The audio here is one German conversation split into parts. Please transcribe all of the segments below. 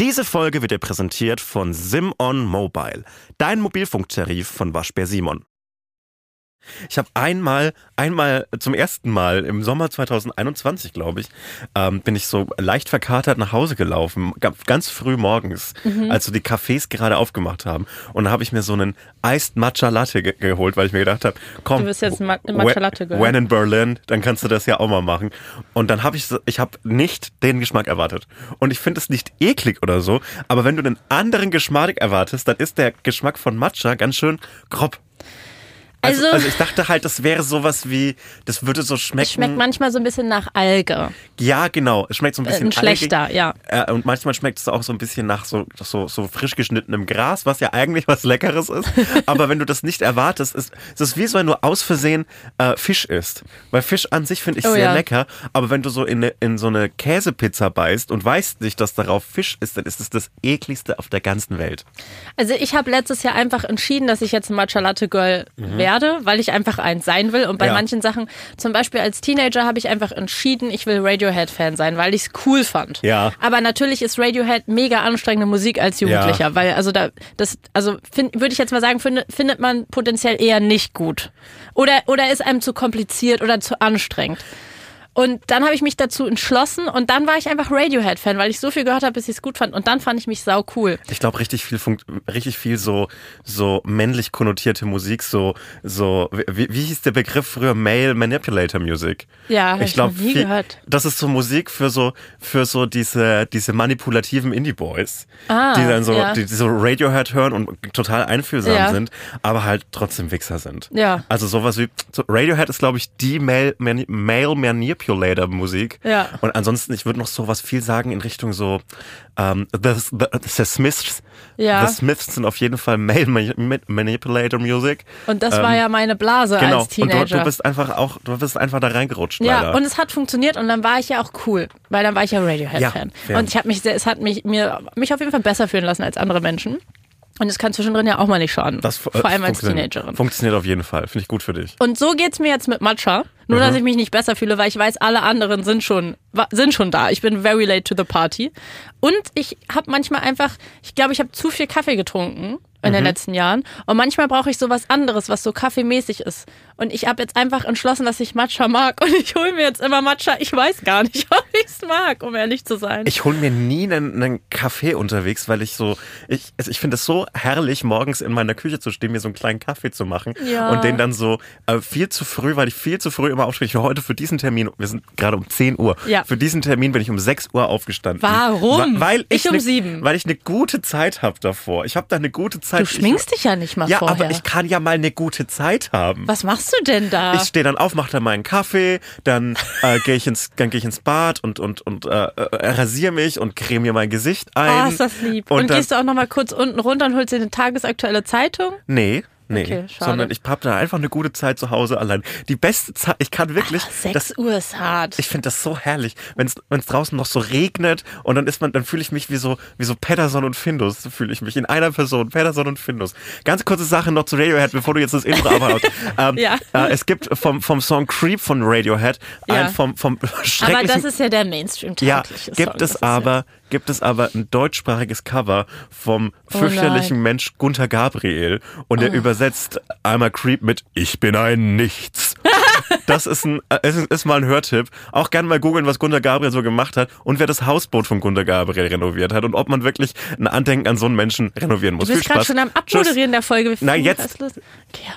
Diese Folge wird dir präsentiert von Simon Mobile, dein Mobilfunktarif von Waschbär Simon. Ich habe einmal, einmal zum ersten Mal im Sommer 2021, glaube ich, ähm, bin ich so leicht verkatert nach Hause gelaufen, ganz früh morgens, mhm. als so die Cafés gerade aufgemacht haben. Und da habe ich mir so einen Iced Matcha Latte ge geholt, weil ich mir gedacht habe, komm, du bist jetzt Ma Matcha Latte gehört. When in Berlin, dann kannst du das ja auch mal machen. Und dann habe ich, ich habe nicht den Geschmack erwartet. Und ich finde es nicht eklig oder so, aber wenn du einen anderen Geschmack erwartest, dann ist der Geschmack von Matcha ganz schön grob. Also, also, also, ich dachte halt, das wäre sowas wie, das würde so schmecken. Es schmeckt manchmal so ein bisschen nach Alge. Ja, genau. Es schmeckt so ein bisschen äh, schlechter, algig. ja. Äh, und manchmal schmeckt es auch so ein bisschen nach so, so, so frisch geschnittenem Gras, was ja eigentlich was Leckeres ist. Aber wenn du das nicht erwartest, ist es wie so, wenn du aus Versehen äh, Fisch isst. Weil Fisch an sich finde ich oh, sehr ja. lecker. Aber wenn du so in, in so eine Käsepizza beißt und weißt nicht, dass darauf Fisch ist, dann ist es das ekligste auf der ganzen Welt. Also ich habe letztes Jahr einfach entschieden, dass ich jetzt ein Matcha Latte Girl mhm. werde werde, weil ich einfach eins sein will. Und bei ja. manchen Sachen, zum Beispiel als Teenager, habe ich einfach entschieden, ich will Radiohead-Fan sein, weil ich es cool fand. Ja. Aber natürlich ist Radiohead mega anstrengende Musik als Jugendlicher, ja. weil also da das also würde ich jetzt mal sagen, find, findet man potenziell eher nicht gut. Oder oder ist einem zu kompliziert oder zu anstrengend. Und dann habe ich mich dazu entschlossen und dann war ich einfach Radiohead-Fan, weil ich so viel gehört habe, bis ich es gut fand. Und dann fand ich mich sau cool. Ich glaube, richtig viel, richtig viel so, so männlich konnotierte Musik, so, so, wie, wie hieß der Begriff früher? Male Manipulator Music. Ja, ich glaube, nie gehört. Das ist so Musik für so, für so diese, diese manipulativen Indie-Boys, ah, die dann so, ja. die, die, so Radiohead hören und total einfühlsam ja. sind, aber halt trotzdem Wichser sind. Ja. Also sowas wie, so Radiohead ist, glaube ich, die Male, Male Manipulator Manipulator-Musik. Ja. Und ansonsten, ich würde noch so was viel sagen in Richtung so ähm, the, the, the Smiths. Ja. The Smiths sind auf jeden Fall Male Manipulator Music. Und das ähm, war ja meine Blase genau. als Teenager. Und du, du, bist einfach auch, du bist einfach da reingerutscht. Ja, leider. und es hat funktioniert und dann war ich ja auch cool, weil dann war ich ja Radiohead-Fan. Ja, und ich habe mich, es hat mich mir mich auf jeden Fall besser fühlen lassen als andere Menschen. Und es kann zwischendrin ja auch mal nicht schaden. Das, äh, vor allem als Teenagerin. Funktioniert auf jeden Fall. Finde ich gut für dich. Und so geht's mir jetzt mit Matcha. Nur, mhm. dass ich mich nicht besser fühle, weil ich weiß, alle anderen sind schon, sind schon da. Ich bin very late to the party. Und ich habe manchmal einfach, ich glaube, ich habe zu viel Kaffee getrunken in mhm. den letzten Jahren. Und manchmal brauche ich so was anderes, was so kaffeemäßig ist. Und ich habe jetzt einfach entschlossen, dass ich Matcha mag. Und ich hole mir jetzt immer Matcha. Ich weiß gar nicht, ob ich es mag, um ehrlich zu sein. Ich hole mir nie einen, einen, Kaffee unterwegs, weil ich so, ich, also ich finde es so herrlich, morgens in meiner Küche zu stehen, mir so einen kleinen Kaffee zu machen. Ja. Und den dann so äh, viel zu früh, weil ich viel zu früh immer aufstehe. Heute für diesen Termin, wir sind gerade um 10 Uhr. Ja. Für diesen Termin bin ich um 6 Uhr aufgestanden. Warum? Weil ich, ich um ne, 7. Weil ich eine gute Zeit habe davor. Ich habe da eine gute Zeit. Du schminkst ich, dich ja nicht mal ja, vorher. Ja, aber ich kann ja mal eine gute Zeit haben. Was machst du denn da? Ich stehe dann auf, mache dann meinen Kaffee, dann äh, gehe ich ins, dann gehe ich ins Bad und und und äh, äh, rasiere mich und creme mir mein Gesicht ein. Oh, ist das lieb. Und, und dann, gehst du auch noch mal kurz unten runter und holst dir eine tagesaktuelle Zeitung? Nee. Nee, okay, sondern ich habe da einfach eine gute Zeit zu Hause allein. Die beste Zeit, ich kann wirklich. Ach, 6 das, Uhr ist hart. Ich finde das so herrlich, wenn es draußen noch so regnet und dann ist man, dann fühle ich mich wie so wie so Pederson und Findus, fühle ich mich in einer Person, Pederson und Findus. Ganz kurze Sache noch zu Radiohead, bevor du jetzt das Intro abhaust. ähm, ja. Äh, es gibt vom vom Song Creep von Radiohead ja. ein vom vom schrecklichen. Aber das ist ja der Mainstream Ja, gibt Song, es aber ja gibt es aber ein deutschsprachiges Cover vom oh fürchterlichen oh Mensch Gunther Gabriel und er oh. übersetzt einmal Creep mit Ich bin ein Nichts. das ist, ein, ist, ist mal ein Hörtipp. Auch gerne mal googeln, was Gunther Gabriel so gemacht hat und wer das Hausboot von Gunther Gabriel renoviert hat und ob man wirklich ein Andenken an so einen Menschen renovieren muss. Du bist gerade schon am Abmoderieren der Folge. Nein, jetzt. Okay, ja.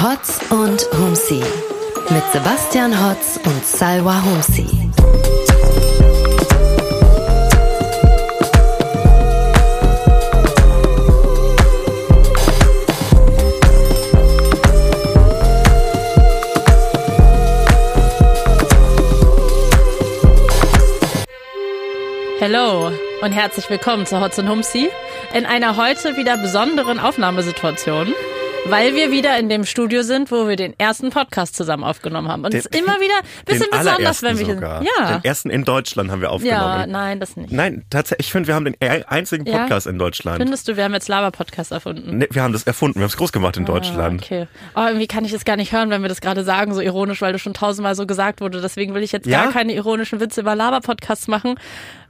Hotz und Humsi mit Sebastian Hotz und Salwa Humsi. Hallo und herzlich willkommen zu Hotz und Humsi in einer heute wieder besonderen Aufnahmesituation weil wir wieder in dem Studio sind, wo wir den ersten Podcast zusammen aufgenommen haben. Und es ist immer wieder ein bisschen besonders, wenn wir hier sogar. Ja. Den ersten in Deutschland haben wir Ja, aufgenommen. nein, das nicht. Nein, tatsächlich, ich finde, wir haben den e- einzigen Ja? Podcast in Deutschland. Findest du, wir haben jetzt Lava-Podcast erfunden? Nee, wir haben das erfunden, wir haben es groß gemacht in Deutschland. Ah, okay. Oh, irgendwie kann ich das gar nicht hören, wenn wir das gerade sagen, so ironisch, weil das schon tausendmal so gesagt wurde. Deswegen will ich jetzt Ja? gar keine ironischen Witze über Lava-Podcasts machen,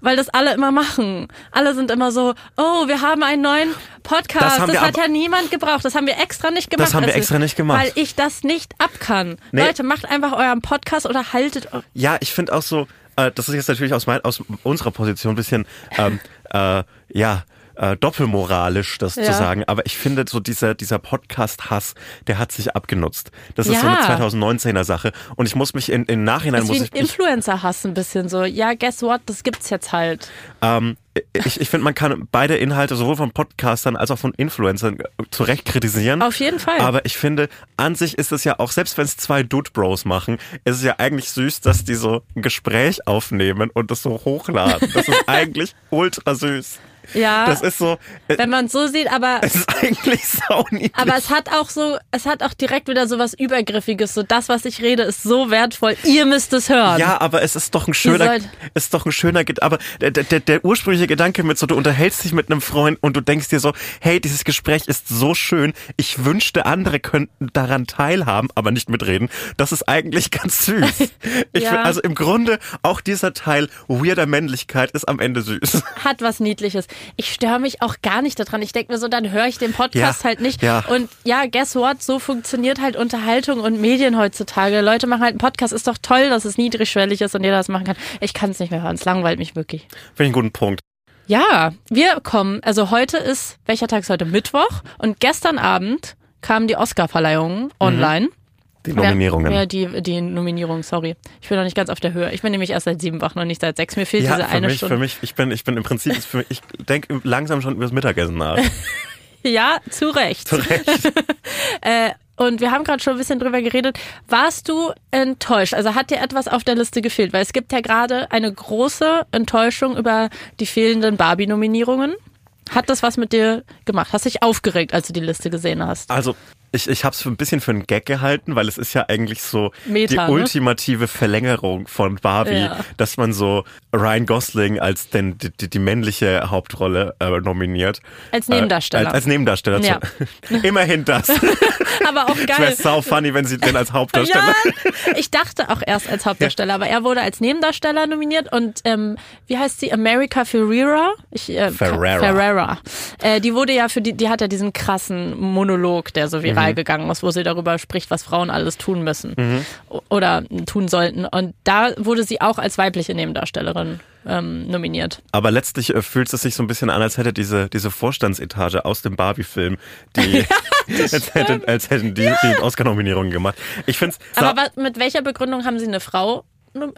weil das alle immer machen. Alle sind immer so, oh, wir haben einen neuen Podcast. Das Das, hat ja niemand gebraucht. Das haben wir extra nicht gemacht. Das haben wir Also, extra nicht gemacht. Weil ich das nicht abkann. Nee. Leute, macht einfach euren Podcast oder haltet. Ja, ich finde auch so, äh, das ist jetzt natürlich aus, mein, aus unserer Position ein bisschen, ähm, äh, ja, äh, doppelmoralisch, das Ja. zu sagen. Aber ich finde, so dieser, dieser Podcast-Hass, der hat sich abgenutzt. Das ist so Ja. eine 2019er Sache. Und ich muss mich in, im Nachhinein, Das ist muss ich Influencer-Hass ein bisschen so. Ja, guess what? Das gibt's jetzt halt. ähm, ich, ich finde, man kann beide Inhalte sowohl von Podcastern als auch von Influencern äh, zu Recht kritisieren. Auf jeden Fall. Aber ich finde, an sich ist es ja auch, selbst wenn es zwei Dude Bros machen, ist es ja eigentlich süß, dass die so ein Gespräch aufnehmen und das so hochladen. Das ist eigentlich ultra süß. Ja. Das ist so, äh, wenn man es so sieht, aber es ist eigentlich sauniedlich. Aber es hat auch so, es hat auch direkt wieder so was Übergriffiges. So das, was ich rede, ist so wertvoll. Ihr müsst es hören. ja, aber es ist doch ein schöner, ist doch ein schöner, aber der, der, der ursprüngliche Gedanke mit so, du unterhältst dich mit einem Freund und du denkst dir so, hey, dieses Gespräch ist so schön, ich wünschte, andere könnten daran teilhaben, aber nicht mitreden. Das ist eigentlich ganz süß. Ich Ja. find, also im Grunde auch dieser Teil weirder Männlichkeit ist am Ende süß. Hat was Niedliches. Ich störe mich auch gar nicht daran. Ich denke mir so, dann höre ich den Podcast Ja, halt nicht. ja. Und ja, guess what? So funktioniert halt Unterhaltung und Medien heutzutage. Leute machen halt einen Podcast. Ist doch toll, dass es niedrigschwellig ist und jeder das machen kann. Ich kann es nicht mehr hören. Es langweilt mich wirklich. Finde ich einen guten Punkt. Ja, wir kommen. Also heute ist, welcher Tag ist heute? Mittwoch. Und gestern Abend kamen die Oscar-Verleihungen online. Die Nominierungen. Ja, die, die Nominierung, sorry. Ich bin noch nicht ganz auf der Höhe. Ich bin nämlich erst seit sieben wach, noch nicht seit sechs. Mir fehlt Ja, diese für eine mich, Stunde. für mich, ich bin, ich bin im Prinzip, mich, ich denke langsam schon übers Mittagessen nach. Ja, zu Recht. Zu Recht. Äh, und wir haben gerade schon ein bisschen drüber geredet. Warst du enttäuscht? Also hat dir etwas auf der Liste gefehlt? Weil es gibt ja gerade eine große Enttäuschung über die fehlenden Barbie-Nominierungen. Hat das was mit dir gemacht? Hast dich aufgeregt, als du die Liste gesehen hast? Also, ich, ich habe es ein bisschen für einen Gag gehalten, weil es ist ja eigentlich so Meta, die ne? ultimative Verlängerung von Barbie, Ja. dass man so Ryan Gosling als den, die, die, die männliche Hauptrolle äh, nominiert. Als Nebendarsteller. Äh, als, als Nebendarsteller. Ja. Immerhin das. Aber auch Es wäre geil. sau funny, wenn sie den als Hauptdarsteller. Ja, ich dachte auch erst als Hauptdarsteller, aber er wurde als Nebendarsteller nominiert und ähm, wie heißt sie? America Ferrera? Ich, äh, Ferrera. Ferrera. Äh, die wurde ja für die, die hat ja diesen krassen Monolog, der so Mhm. Viral gegangen ist, wo sie darüber spricht, was Frauen alles tun müssen Mhm. Oder tun sollten. Und da wurde sie auch als weibliche Nebendarstellerin ähm, nominiert. Aber letztlich äh, fühlt es sich so ein bisschen an, als hätte diese, diese Vorstandsetage aus dem Barbie-Film, die, als, hätte, als hätten die, die Oscar-Nominierungen gemacht. Ich finde Aber was, mit welcher Begründung haben sie eine Frau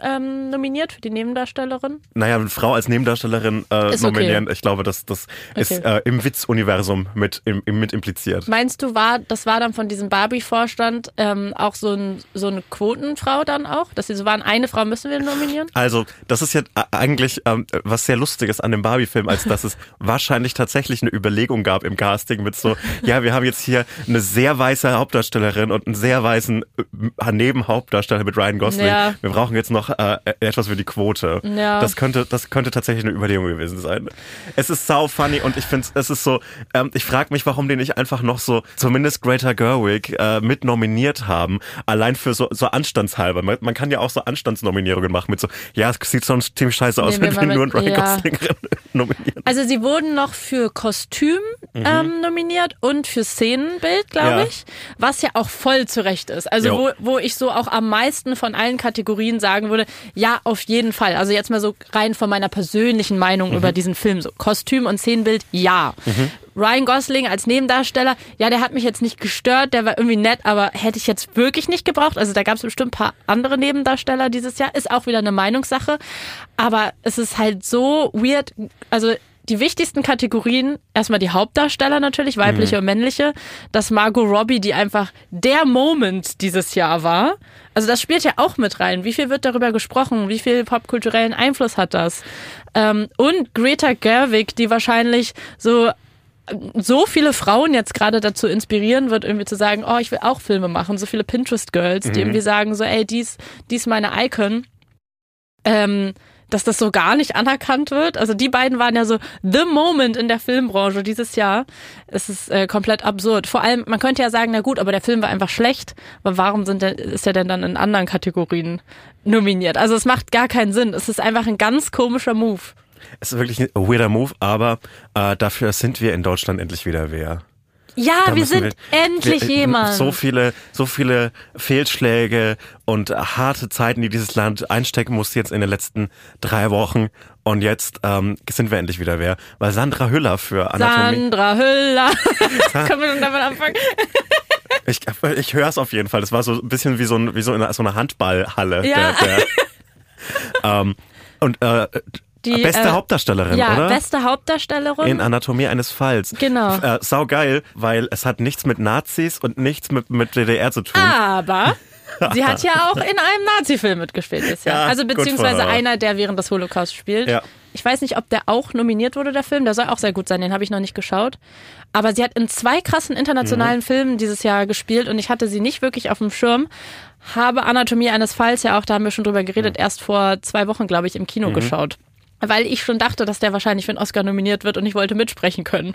ähm, nominiert für die Nebendarstellerin? Naja, eine Frau als Nebendarstellerin äh, Ist okay. nominieren, ich glaube, das, das ist Okay. äh, im Witz-Universum mit, im, mit impliziert. Meinst du, war das war dann von diesem Barbie-Vorstand ähm, auch so, ein, so eine Quotenfrau dann auch? Dass sie so waren, eine Frau müssen wir nominieren? Also, das ist ja a- eigentlich ähm, was sehr Lustiges an dem Barbie-Film, als dass es wahrscheinlich tatsächlich eine Überlegung gab im Casting mit so, ja, wir haben jetzt hier eine sehr weiße Hauptdarstellerin und einen sehr weißen äh, Nebenhauptdarsteller mit Ryan Gosling. Ja. Wir brauchen jetzt noch äh, etwas für die Quote. Ja. Das könnte, das könnte tatsächlich eine Überlegung gewesen sein. Es ist sau funny und ich finde, es ist so, ähm, ich frage mich, warum die nicht einfach noch so, zumindest Greta Gerwig, äh, mit nominiert haben, allein für so, so anstandshalber. Man, man kann ja auch so Anstandsnominierungen machen mit so, ja, es sieht sonst ziemlich scheiße aus, Nehmen wenn wir nur einen Ryan ja. Gosling nominieren. Also sie wurden noch für Kostüm ähm, nominiert und für Szenenbild, glaube Mhm. Ja. ich, was ja auch voll zurecht ist. Also Jo. wo, wo ich so auch am meisten von allen Kategorien sagen würde, ja, auf jeden Fall. Also jetzt mal so rein von meiner persönlichen Meinung Mhm. über diesen Film. So Kostüm und Szenenbild, ja. Ryan Gosling als Nebendarsteller, ja, der hat mich jetzt nicht gestört, der war irgendwie nett, aber hätte ich jetzt wirklich nicht gebraucht. Also da gab es bestimmt ein paar andere Nebendarsteller dieses Jahr. Ist auch wieder eine Meinungssache. Aber es ist halt so weird. Also die wichtigsten Kategorien, erstmal die Hauptdarsteller natürlich, weibliche und männliche, dass Margot Robbie, die einfach der Moment dieses Jahr war. Also das spielt ja auch mit rein. Wie viel wird darüber gesprochen? Wie viel popkulturellen Einfluss hat das? Ähm, und Greta Gerwig, die wahrscheinlich so so viele Frauen jetzt gerade dazu inspirieren wird, irgendwie zu sagen, oh, ich will auch Filme machen. So viele Pinterest-Girls, die Mhm. irgendwie sagen so, ey, dies, dies meine Icon. Ähm, dass das so gar nicht anerkannt wird. Also die beiden waren ja so the moment in der Filmbranche dieses Jahr. Es ist äh, komplett absurd. Vor allem, man könnte ja sagen, na gut, aber der Film war einfach schlecht. Aber warum sind der, ist er denn dann in anderen Kategorien nominiert? Also es macht gar keinen Sinn. Es ist einfach ein ganz komischer Move. Es ist wirklich ein weirder Move, aber äh, dafür sind wir in Deutschland endlich wieder wer. Ja, wir sind endlich wir- jemand. So viele, so viele Fehlschläge und harte Zeiten, die dieses Land einstecken musste jetzt in den letzten drei Wochen. Und jetzt ähm, sind wir endlich wieder wer. Weil Sandra Hüller für Anatomie. Sandra Hüller. Können wir schon damit anfangen? Ich, ich höre es auf jeden Fall. Das war so ein bisschen wie so, ein, wie so in so einer Handballhalle. Ja. Der, der, ähm, und äh, Die, beste äh, Hauptdarstellerin, Ja, oder? beste Hauptdarstellerin. in Anatomie eines Falls. Genau. Äh, sau geil, weil es hat nichts mit Nazis und nichts mit, mit DDR zu tun. Aber sie hat ja auch in einem Nazi-Film mitgespielt dieses Jahr. Ja, also beziehungsweise einer, der während des Holocaust spielt. Ja. Ich weiß nicht, ob der auch nominiert wurde, der Film. Der soll auch sehr gut sein, den habe ich noch nicht geschaut. Aber sie hat in zwei krassen internationalen Mhm. Filmen dieses Jahr gespielt und ich hatte sie nicht wirklich auf dem Schirm. Habe Anatomie eines Falls ja auch, da haben wir schon drüber geredet, erst vor zwei Wochen, glaube ich, im Kino Mhm. geschaut. Weil ich schon dachte, dass der wahrscheinlich für einen Oscar nominiert wird und ich wollte mitsprechen können.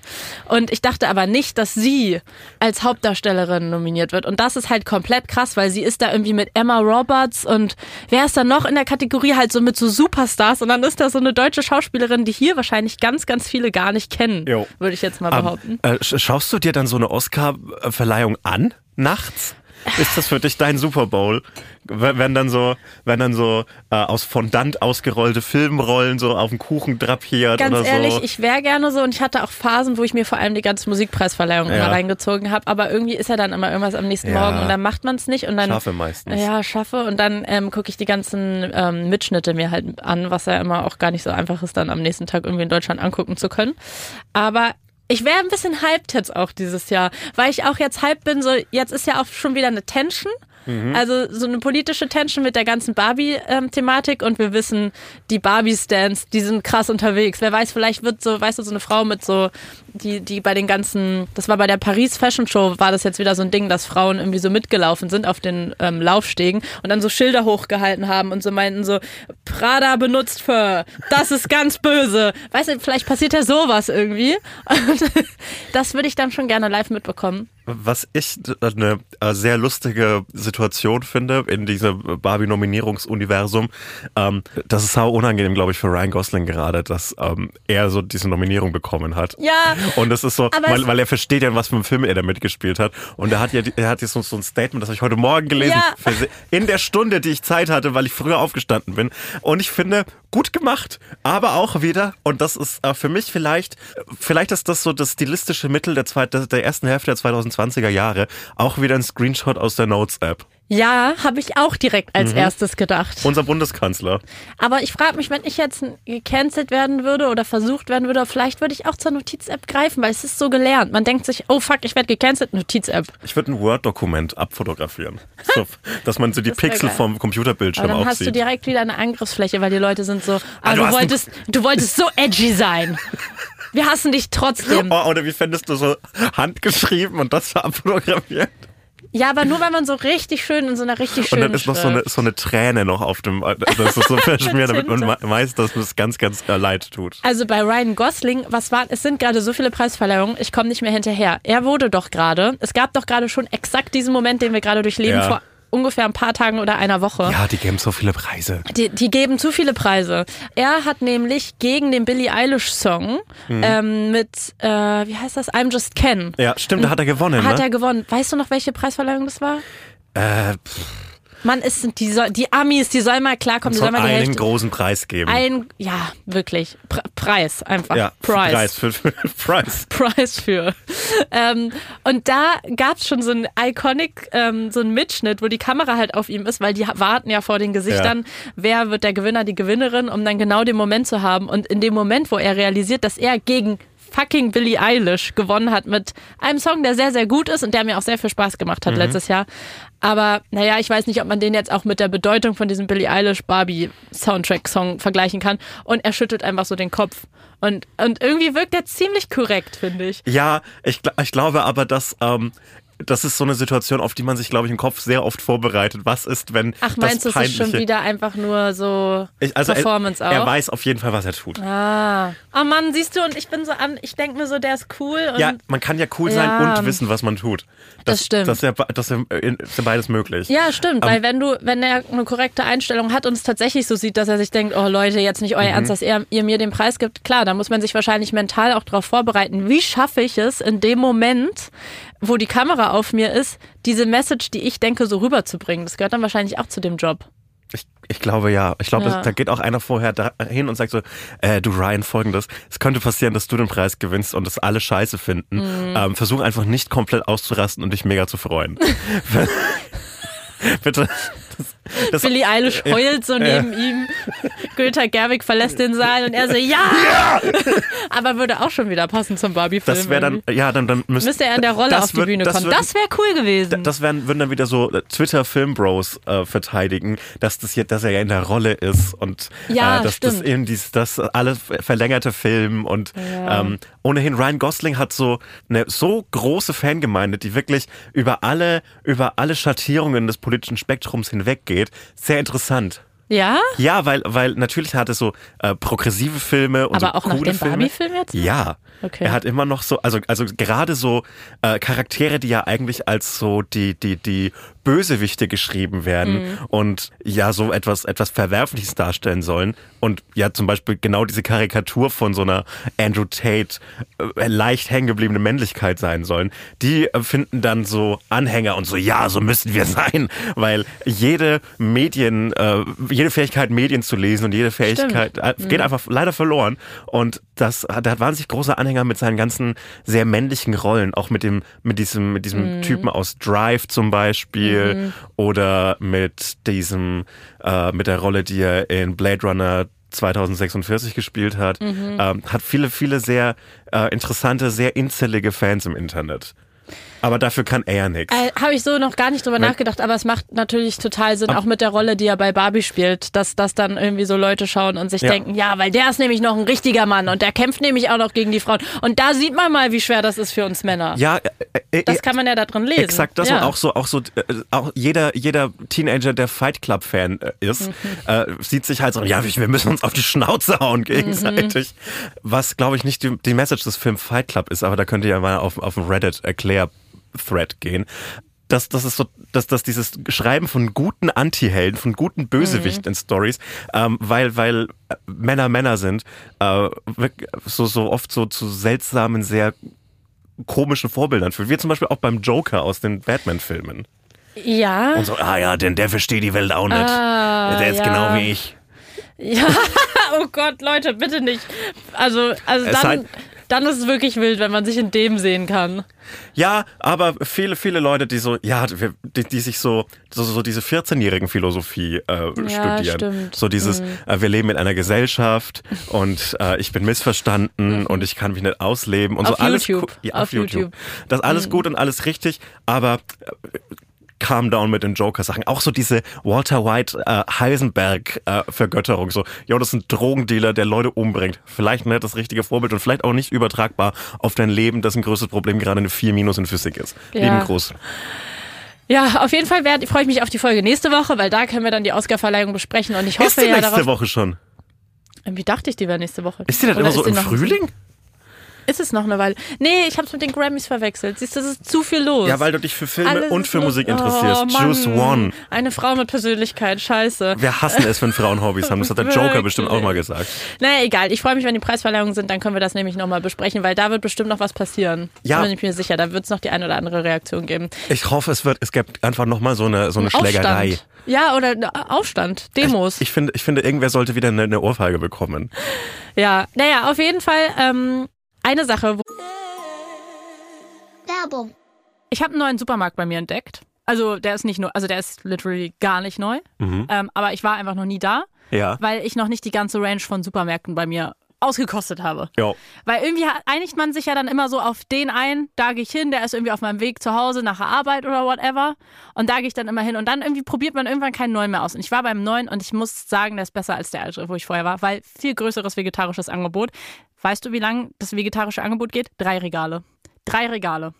Und ich dachte aber nicht, dass sie als Hauptdarstellerin nominiert wird. Und das ist halt komplett krass, weil sie ist da irgendwie mit Emma Roberts und wer ist da noch in der Kategorie halt so mit so Superstars und dann ist da so eine deutsche Schauspielerin, die hier wahrscheinlich ganz, ganz viele gar nicht kennen, würde ich jetzt mal behaupten. Ähm, äh, sch- schaust du dir dann so eine Oscar-Verleihung an? Nachts? Ist das für dich dein Super Bowl? Wenn dann so, wenn dann so äh, aus Fondant ausgerollte Filmrollen so auf dem Kuchen drapiert Ganz oder so. ehrlich, ich wäre gerne so und ich hatte auch Phasen, wo ich mir vor allem die ganze Musikpreisverleihung Ja. immer reingezogen habe, aber irgendwie ist ja dann immer irgendwas am nächsten Ja. Morgen und dann macht man es nicht und dann Schaffe meistens. Ja, schaffe und dann ähm, gucke ich die ganzen ähm, Mitschnitte mir halt an, was ja immer auch gar nicht so einfach ist, dann am nächsten Tag irgendwie in Deutschland angucken zu können. Aber ich wäre ein bisschen hyped jetzt auch dieses Jahr, weil ich auch jetzt hyped bin, so jetzt ist ja auch schon wieder eine Tension. Also so eine politische Tension mit der ganzen Barbie-Thematik und wir wissen, die Barbie-Stands, die sind krass unterwegs. Wer weiß, vielleicht wird so, weißt du, so eine Frau mit so, die, die bei den ganzen, das war bei der Paris Fashion Show, war das jetzt wieder so ein Ding, dass Frauen irgendwie so mitgelaufen sind auf den ähm, Laufstegen und dann so Schilder hochgehalten haben und so meinten so, Prada benutzt für, das ist ganz böse. Weißt du, vielleicht passiert ja sowas irgendwie. Und das würde ich dann schon gerne live mitbekommen. Was ich eine äh, sehr lustige Situation finde in diesem Barbie-Nominierungsuniversum, ähm, das ist sau unangenehm, glaube ich, für Ryan Gosling gerade, dass ähm, er so diese Nominierung bekommen hat. Ja. Und das ist so, weil, weil er versteht ja, was für einem Film er da mitgespielt hat. Und er hat ja, er hat jetzt so, so ein Statement, das habe ich heute Morgen gelesen, Ja. in der Stunde, die ich Zeit hatte, weil ich früher aufgestanden bin. Und ich finde, gut gemacht, aber auch wieder, und das ist äh, für mich vielleicht, vielleicht ist das so das stilistische Mittel der, zweiten, der ersten Hälfte der 2020er Jahre, auch wieder ein Screenshot aus der Notes-App. Ja, habe ich auch direkt als Mhm. erstes gedacht. Unser Bundeskanzler. Aber ich frage mich, wenn ich jetzt gecancelt werden würde oder versucht werden würde, vielleicht würde ich auch zur Notiz-App greifen, weil es ist so gelernt. Man denkt sich, oh fuck, ich werde gecancelt, Notiz-App. Ich würde ein Word-Dokument abfotografieren. So, dass man so die Pixel geil. vom Aber Computerbildschirm dann auch hast du direkt wieder eine Angriffsfläche, weil die Leute sind so, ah, du du, ein- wolltest, du wolltest so edgy sein. Wir hassen dich trotzdem. Oh, oder wie fändest du so handgeschrieben und das abfotografiert? Ja, aber nur, wenn man so richtig schön in so einer richtig Und schönen dann ist noch so eine, so eine Träne noch auf dem, das ist so verschmiert, damit man weiß, dass es ganz, ganz äh, leid tut. Also bei Ryan Gosling, was war, es sind gerade so viele Preisverleihungen, ich komme nicht mehr hinterher. Er wurde doch gerade, es gab doch gerade schon exakt diesen Moment, den wir gerade durchleben, Ja. vor ungefähr ein paar Tagen oder einer Woche. Ja, die geben so viele Preise. Die, die geben zu viele Preise. Er hat nämlich gegen den Billie Eilish Song Mhm. ähm, mit, äh, wie heißt das, I'm Just Ken. Ja, stimmt, da hat er gewonnen, Hat ne? er gewonnen. Weißt du noch, welche Preisverleihung das war? äh, pff, Mann, es sind die, soll- die Amis, die sollen mal klarkommen, die soll sollen mal die einen Hälfte. großen Preis geben. Ein, ja, wirklich. Pre Preis, einfach. ja, Price. Preis für, für Preis. Preis für. Ähm, und da gab's schon so ein Iconic, ähm, so ein Mitschnitt, wo die Kamera halt auf ihm ist, weil die warten ja vor den Gesichtern, wer wird der Gewinner, die Gewinnerin, um dann genau den Moment zu haben. Und in dem Moment, wo er realisiert, dass er gegen fucking Billie Eilish gewonnen hat mit einem Song, der sehr, sehr gut ist und der mir auch sehr viel Spaß gemacht hat Mhm. letztes Jahr. Aber naja, ich weiß nicht, ob man den jetzt auch mit der Bedeutung von diesem Billie Eilish Barbie Soundtrack-Song vergleichen kann. Und er schüttelt einfach so den Kopf. Und, und irgendwie wirkt er ziemlich korrekt, finde ich. Ja, ich, ich glaube aber, dass ähm, das ist so eine Situation, auf die man sich, glaube ich, im Kopf sehr oft vorbereitet. Was ist, wenn Ach, meinst du, das es ist schon wieder einfach nur so Ich- also Performance er, auch? er weiß auf jeden Fall, was er tut. Ah. Oh Mann, siehst du, und ich bin so an, ich denke mir so, der ist cool. Ja, man kann ja cool sein Ja. und wissen, was man tut. Das stimmt. Das ist ja, das ist ja, ist ja beides möglich. Ja, stimmt, weil wenn du, wenn er eine korrekte Einstellung hat und es tatsächlich so sieht, dass er sich denkt, oh Leute, jetzt nicht euer Mhm. Ernst, dass ihr, ihr mir den Preis gibt, klar, da muss man sich wahrscheinlich mental auch darauf vorbereiten. Wie schaffe ich es in dem Moment, wo die Kamera auf mir ist, diese Message, die ich denke, so rüberzubringen? Das gehört dann wahrscheinlich auch zu dem Job. Ich, ich glaube ja. Ich glaube, Ja. da geht auch einer vorher da hin und sagt so, äh, du Ryan, folgendes. Es könnte passieren, dass du den Preis gewinnst und das alle scheiße finden. Mhm. Ähm, versuch einfach nicht komplett auszurasten und dich mega zu freuen. Bitte. Das, Billie Eilish heult so neben ihm. Greta Gerwig verlässt den Saal und er so, ja! Aber würde auch schon wieder passen zum Barbie-Film. das wäre dann, ja, dann, dann müsste, Müsste er in der Rolle auf die Bühne kommen. wird- das wäre cool gewesen. Das wären, würden dann wieder so äh, Twitter-Film-Bros äh, verteidigen, dass das hier, dass er ja in der Rolle ist und Ja, äh, dass das eben dies, das alles verlängerte Film und Ja. ähm, ohnehin Ryan Gosling hat so eine so große Fangemeinde, die wirklich über alle über alle Schattierungen des politischen Spektrums hinweggeht. Sehr interessant. ja? Ja, weil weil natürlich hat es so äh, progressive Filme und Aber so auch nach dem. Barbie-Film jetzt? Ja. Okay. Er hat immer noch so, also, also gerade so äh, Charaktere, die ja eigentlich als so die, die, die Bösewichte geschrieben werden Mhm. und ja so etwas, etwas Verwerfliches darstellen sollen. Und ja zum Beispiel genau diese Karikatur von so einer Andrew Tate äh, leicht hängen gebliebene Männlichkeit sein sollen. Die äh, finden dann so Anhänger und so, ja, so müssen wir sein, weil jede Medien, äh, jede Fähigkeit, Medien zu lesen und jede Fähigkeit äh, Mhm. geht einfach leider verloren. Und das, der hat wahnsinnig große Anhänger mit seinen ganzen sehr männlichen Rollen, auch mit dem, mit diesem, mit diesem Mhm. Typen aus Drive zum Beispiel oder mit diesem, äh, mit der Rolle, die er in Blade Runner 2046 gespielt hat, Mhm. ähm, hat viele, viele sehr äh, interessante, sehr inzellige Fans im Internet. Aber dafür kann er nichts. Äh, Habe ich so noch gar nicht drüber Wenn- nachgedacht, aber es macht natürlich total Sinn, auch mit der Rolle, die er bei Barbie spielt, dass das dann irgendwie so Leute schauen und sich Ja. denken, ja, weil der ist nämlich noch ein richtiger Mann und der kämpft nämlich auch noch gegen die Frauen. Und da sieht man mal, wie schwer das ist für uns Männer. Ja, äh, äh, Das äh, kann man ja da drin lesen. Exakt das ja. und auch so, auch so, äh, auch jeder, jeder Teenager, der Fight Club Fan äh, ist, Mhm. sieht sich halt so, ja, wir müssen uns auf die Schnauze hauen gegenseitig. Mhm. Was, glaube ich, nicht die, die Message des Films Fight Club ist, aber da könnt ihr ja mal auf, auf dem Reddit Erklär Thread gehen. Das, das ist so, dass, dass dieses Schreiben von guten Anti-Helden, von guten Bösewichten in Stories, ähm, weil, weil äh, Männer Männer sind, äh, so, so oft so zu seltsamen, sehr komischen Vorbildern führt. Wie zum Beispiel auch beim Joker aus den Batman-Filmen. Ja. Und so, ah ja, denn der versteht die Welt auch nicht. Ah, der ist ja. genau wie ich. Ja, oh Gott, Leute, bitte nicht. Also, also Es dann, sei- dann ist es wirklich wild, wenn man sich in dem sehen kann. Ja, aber viele, viele Leute, die so, ja, die, die sich so, so, so diese 14-jährigen Philosophie äh, studieren. stimmt. So dieses, Mhm. äh, wir leben in einer Gesellschaft und äh, ich bin missverstanden und ich kann mich nicht ausleben und Mhm. Auf so alles YouTube. Ja, Auf auf, YouTube. YouTube. Mhm. Das ist alles gut und alles richtig, aber äh, calm down mit den Joker-Sachen. Auch so diese Walter White äh, Heisenberg-Vergötterung. so, jo, das ist ein Drogendealer, der Leute umbringt. Vielleicht nicht das richtige Vorbild und vielleicht auch nicht übertragbar auf dein Leben, das ein größtes Problem gerade eine 4 Minus in Physik ist. Ja. Lieben Gruß. Ja, auf jeden Fall werd- freue ich mich auf die Folge nächste Woche, weil da können wir dann die Oscarverleihung besprechen und ich hoffe Ist die ja nächste darauf. Woche schon? Wie dachte ich, die wäre nächste Woche? Ist die Oder immer so im Frühling? Ist es noch eine Weile? Nee, ich habe es mit den Grammys verwechselt. Siehst du, das ist zu viel los. Ja, weil du dich für Filme Alles und für los. Musik interessierst. Oh. Juice One. Eine Frau mit Persönlichkeit, scheiße. Wir hassen es, wenn Frauen Hobbys haben. Das hat der Joker bestimmt auch mal gesagt. Naja, egal. Ich freue mich, wenn die Preisverleihungen sind, dann können wir das nämlich nochmal besprechen, weil da wird bestimmt noch was passieren. Ja. Da bin ich mir sicher. Da wird es noch die eine oder andere Reaktion geben. Ich hoffe, es wird, es gibt einfach nochmal so eine, so eine Schlägerei. Aufstand. Ja, oder Aufstand. Demos. Ich, ich, finde, ich finde, irgendwer sollte wieder eine, eine Ohrfeige bekommen. ja, naja, auf jeden Fall ähm, eine Sache. Wo Werbung. ich habe einen neuen Supermarkt bei mir entdeckt. Also der ist nicht nur, also der ist literally gar nicht neu. Ähm, aber ich war einfach noch nie da, Ja. weil ich noch nicht die ganze Range von Supermärkten bei mir ausgekostet habe. Ja. Weil irgendwie einigt man sich ja dann immer so auf den ein, da gehe ich hin, der ist irgendwie auf meinem Weg zu Hause nach der Arbeit oder whatever. Und da gehe ich dann immer hin. Und dann irgendwie probiert man irgendwann keinen neuen mehr aus. Und ich war beim neuen und ich muss sagen, der ist besser als der alte, wo ich vorher war, weil viel größeres vegetarisches Angebot. Weißt du, wie lang das vegetarische Angebot geht? Drei Regale. Drei Regale.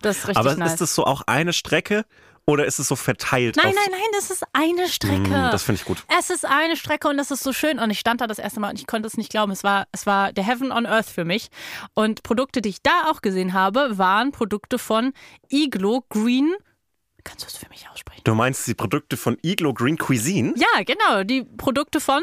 Das ist richtig Aber nice. ist das so auch eine Strecke oder ist es so verteilt? Nein, nein, nein, das ist eine Strecke. Mm, das finde ich gut. Es ist eine Strecke und das ist so schön. Und ich stand da das erste Mal und ich konnte es nicht glauben. Es war, es war der Heaven on Earth für mich. Und Produkte, die ich da auch gesehen habe, waren Produkte von Iglo Green. Kannst du es für mich aussprechen? Du meinst die Produkte von Iglo Green Cuisine? Ja, genau. Die Produkte von.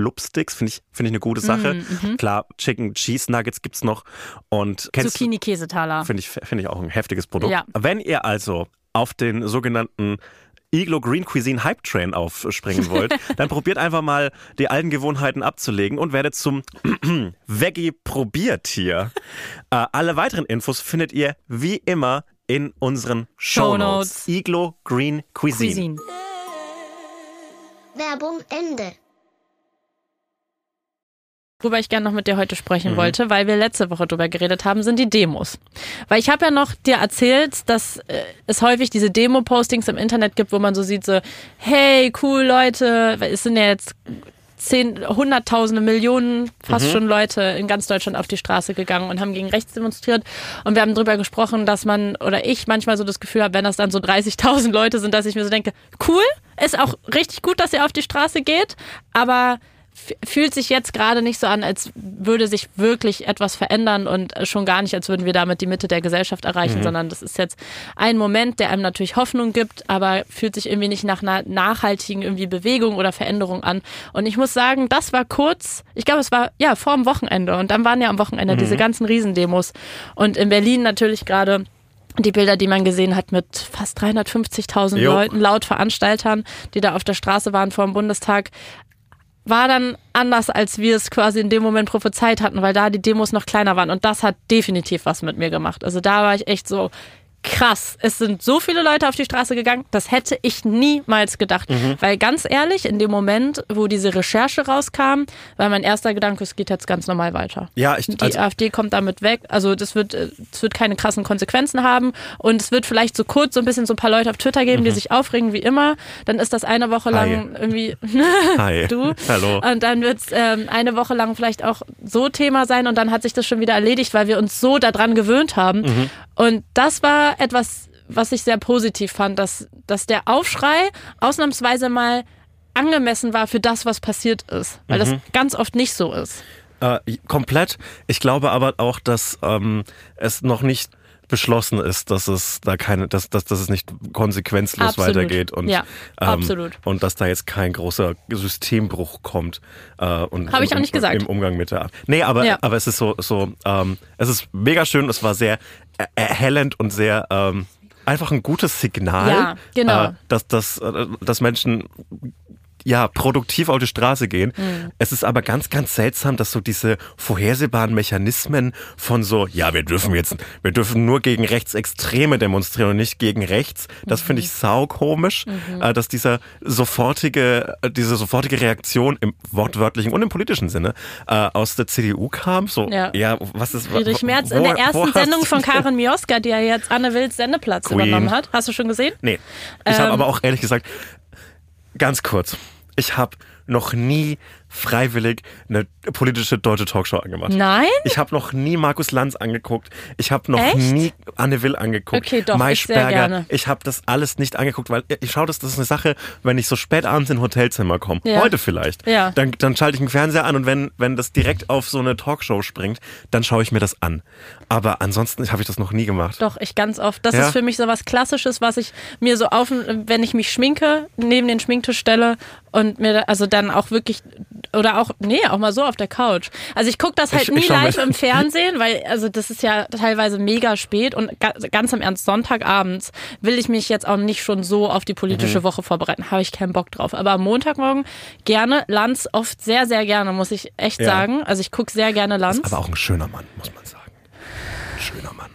Blubsticks, finde ich, finde ich eine gute Sache. Mhm, Klar, Chicken Cheese Nuggets gibt's noch. Und Zucchini-Käsetaler. finde ich, finde ich auch ein heftiges Produkt. Ja. Wenn ihr also auf den sogenannten Iglo Green Cuisine Hype Train aufspringen wollt, dann probiert einfach mal die alten Gewohnheiten abzulegen und werdet zum Veggie Probiertier. Äh, alle weiteren Infos findet ihr wie immer in unseren Shownotes. Shownotes. Iglo Green Cuisine. Cuisine. Werbung Ende. Worüber ich gerne noch mit dir heute Mhm. sprechen wollte, weil wir letzte Woche drüber geredet haben, sind die Demos. Weil ich habe ja noch dir erzählt, dass äh, es häufig diese Demo-Postings im Internet gibt, wo man so sieht, so, hey, cool, Leute, es sind ja jetzt zehn, hunderttausende Millionen, fast Mhm. schon Leute in ganz Deutschland auf die Straße gegangen und haben gegen rechts demonstriert. Und wir haben drüber gesprochen, dass man, oder ich manchmal so das Gefühl habe, wenn das dann so 30.000 Leute sind, dass ich mir so denke, cool, ist auch richtig gut, dass ihr auf die Straße geht, aber fühlt sich jetzt gerade nicht so an, als würde sich wirklich etwas verändern und schon gar nicht, als würden wir damit die Mitte der Gesellschaft erreichen, sondern das ist jetzt ein Moment, der einem natürlich Hoffnung gibt, aber fühlt sich irgendwie nicht nach einer nachhaltigen irgendwie Bewegung oder Veränderung an. Und ich muss sagen, das war kurz, ich glaube, es war ja vor dem Wochenende. Und dann waren ja am Wochenende diese ganzen Riesendemos. Und in Berlin natürlich gerade die Bilder, die man gesehen hat mit fast 350.000 Jo. Leuten, laut Veranstaltern, die da auf der Straße waren vor dem Bundestag, war dann anders, als wir es quasi in dem Moment prophezeit hatten, weil da die Demos noch kleiner waren. Und das hat definitiv was mit mir gemacht. Also da war ich echt so, krass, es sind so viele Leute auf die Straße gegangen, das hätte ich niemals gedacht. Mhm. Weil ganz ehrlich, in dem Moment, wo diese Recherche rauskam, war mein erster Gedanke, es geht jetzt ganz normal weiter. Ja, ich, Die also, AfD kommt damit weg. Also das wird, äh, das wird keine krassen Konsequenzen haben. Und es wird vielleicht so kurz so ein bisschen so ein paar Leute auf Twitter geben, die sich aufregen wie immer. Dann ist das eine Woche lang irgendwie hi. du. Hallo. Und dann wird es ähm, eine Woche lang vielleicht auch so Thema sein und dann hat sich das schon wieder erledigt, weil wir uns so daran gewöhnt haben. Mhm. Und das war etwas, was ich sehr positiv fand, dass, dass der Aufschrei ausnahmsweise mal angemessen war für das, was passiert ist. Weil das Mhm. ganz oft nicht so ist. Äh, komplett. Ich glaube aber auch, dass ähm, es noch nicht beschlossen ist, dass es da keine, dass, dass, dass es nicht konsequenzlos Absolut. weitergeht und, Ja, ähm, und dass da jetzt kein großer Systembruch kommt. Äh, und Hab ich auch im- nicht gesagt. Im Umgang mit der. Nee, aber, Ja. aber es ist so, so ähm, es ist mega schön, es war sehr erhellend und sehr ähm, einfach ein gutes Signal, Ja, genau. äh, dass, dass, äh, dass Menschen ja, produktiv auf die Straße gehen. Mhm. Es ist aber ganz, ganz seltsam, dass so diese vorhersehbaren Mechanismen von so, ja, wir dürfen jetzt, wir dürfen nur gegen Rechtsextreme demonstrieren und nicht gegen rechts. Das finde ich Mhm. saukomisch, äh, dass dieser sofortige, äh, diese sofortige Reaktion im wortwörtlichen und im politischen Sinne äh, aus der CDU kam. So, ja, Ja. was ist Friedrich Merz wo- in der ersten Sendung du- von Karin Mioska, die ja jetzt Anne Wills Sendeplatz Queen. übernommen hat. Hast du schon gesehen? Nee, ich habe Ähm, aber auch ehrlich gesagt Ganz kurz. Ich habe noch nie freiwillig eine politische deutsche Talkshow angemacht. Nein? Ich habe noch nie Markus Lanz angeguckt. Ich habe noch Echt? nie Anne Will angeguckt. Okay, doch, ich sehr Maischberger. gerne. Ich habe das alles nicht angeguckt, weil ich schaue das, das ist eine Sache, wenn ich so spät abends in ein Hotelzimmer komme, Ja. heute vielleicht, Ja. dann, dann schalte ich einen Fernseher an und wenn, wenn das direkt auf so eine Talkshow springt, dann schaue ich mir das an. Aber ansonsten habe ich das noch nie gemacht. Doch, ich ganz oft. Das Ja? ist für mich so was Klassisches, was ich mir so auf, wenn ich mich schminke, neben den Schminktisch stelle und mir, also dann auch wirklich, oder auch, nee, auch mal so auf der Couch. Also ich gucke das halt Ich- ich nie mir- live im Fernsehen, weil, also das ist ja teilweise mega spät und ga, ganz im Ernst, Sonntagabends will ich mich jetzt auch nicht schon so auf die politische Mhm. Woche vorbereiten. Habe ich keinen Bock drauf. Aber am Montagmorgen gerne, Lanz oft sehr, sehr gerne, muss ich echt Ja. sagen. Also ich gucke sehr gerne Lanz. Aber auch ein schöner Mann, muss man sagen. Ein schöner Mann.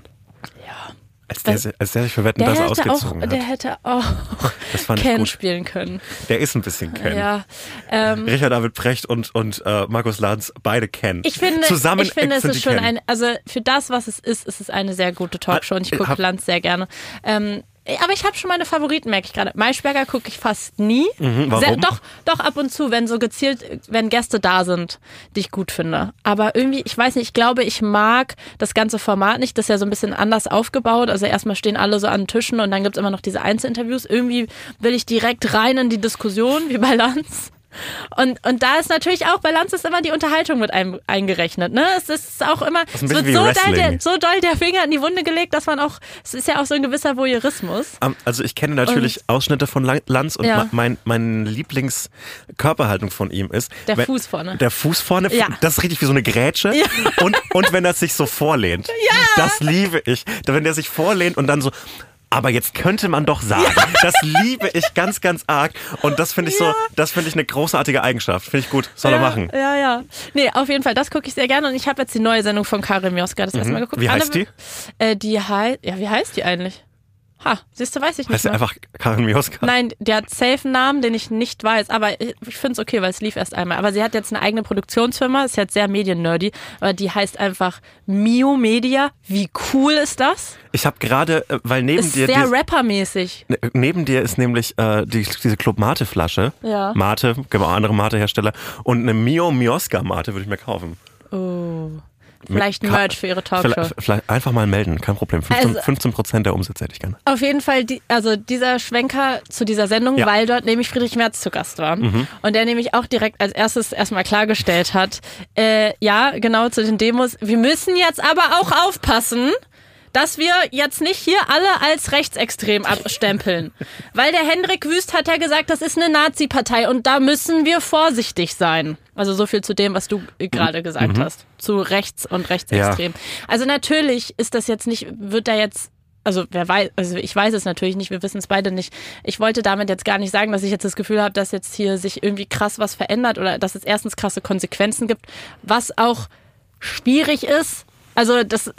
Ja. Als der, Das- als der sich für Wetten das hätte, auch, ausgezogen hat. der hätte auch Das fand ich Ken gut. spielen können. Der ist ein bisschen Ken. Ja. Ähm, Richard David Precht und, und äh, Markus Lanz beide kennen. ich finde, Zusammen ich finde es ist schon Ken. ein, also für das, was es ist, ist es eine sehr gute Talkshow und ich gucke Lanz sehr gerne. Ähm, aber ich habe schon meine Favoriten, merke ich gerade. Maischberger gucke ich fast nie. Mhm, warum? Sehr, doch, doch ab und zu, wenn so gezielt, wenn Gäste da sind, die ich gut finde. Aber irgendwie, ich weiß nicht, ich glaube, ich mag das ganze Format nicht. Das ist ja so ein bisschen anders aufgebaut. Also erstmal stehen alle so an Tischen und dann gibt's immer noch diese Einzelinterviews. Irgendwie will ich direkt rein in die Diskussion, wie bei Lanz. Und, und da ist natürlich auch, bei Lanz ist immer die Unterhaltung mit einem eingerechnet. Ne? Es ist auch immer, es wird so doll, der, so doll der Finger in die Wunde gelegt, dass man auch, es ist ja auch so ein gewisser Voyeurismus. Am- Also ich kenne natürlich Ausschnitte von Lanz und Ja. mein, mein Lieblingskörperhaltung von ihm ist Der wenn- Fuß vorne. Der Fuß vorne, Ja. das ist richtig wie so eine Grätsche. Und, und wenn er sich so vorlehnt. Ja. Das liebe ich. Wenn der sich vorlehnt und dann so. Aber jetzt könnte man doch sagen, das liebe ich ganz, ganz arg. Und das finde ich so, das finde ich eine großartige Eigenschaft. Finde ich gut. Soll er ja, machen. Ja, ja. Nee, auf jeden Fall, das gucke ich sehr gerne. Und ich habe jetzt die neue Sendung von Karin Mioska das erste Mal geguckt. Mhm. Wie heißt Anne- Äh, die heißt, ja, wie heißt die eigentlich? Ha, siehst du, weiß ich nicht Heißt er mehr. einfach Karin Mioska? Nein, die hat safe einen Namen, den ich nicht weiß, aber ich ich finde es okay, weil es lief erst einmal. Aber sie hat jetzt eine eigene Produktionsfirma, ist jetzt sehr mediennerdy, aber die heißt einfach Mio Media. Wie cool ist das? Ich habe gerade, äh, weil neben Ist dir sehr rappermäßig. Ne, Neben dir ist nämlich äh, die, diese Club Mate Flasche. Ja. Mate, auch andere Mate-Hersteller. Und eine Mio Mioska Mate würde ich mir kaufen. Oh. Vielleicht ein Merch für ihre Talkshow. Vielleicht, vielleicht einfach mal melden, kein Problem. 15, Also- 15 Prozent der Umsätze hätte ich gerne. Auf jeden Fall, die, also dieser Schwenker zu dieser Sendung, Ja. Mhm. weil dort nämlich Friedrich Merz zu Gast war. Und der nämlich auch direkt als erstes erstmal klargestellt hat, äh, ja, genau zu den Demos, wir müssen jetzt aber auch aufpassen, dass wir jetzt nicht hier alle als rechtsextrem abstempeln. Weil der Hendrik Wüst hat ja gesagt, das ist eine Nazi-Partei und da müssen wir vorsichtig sein. Also so viel zu dem, was du gerade gesagt hast. Zu rechts und rechtsextrem. Also natürlich ist das jetzt nicht, wird da jetzt also wer weiß, also ich weiß es natürlich nicht, wir wissen es beide nicht. Ich wollte damit jetzt gar nicht sagen, dass ich jetzt das Gefühl habe, dass jetzt hier sich irgendwie krass was verändert oder dass es erstens krasse Konsequenzen gibt, was auch schwierig ist. Also das, äh,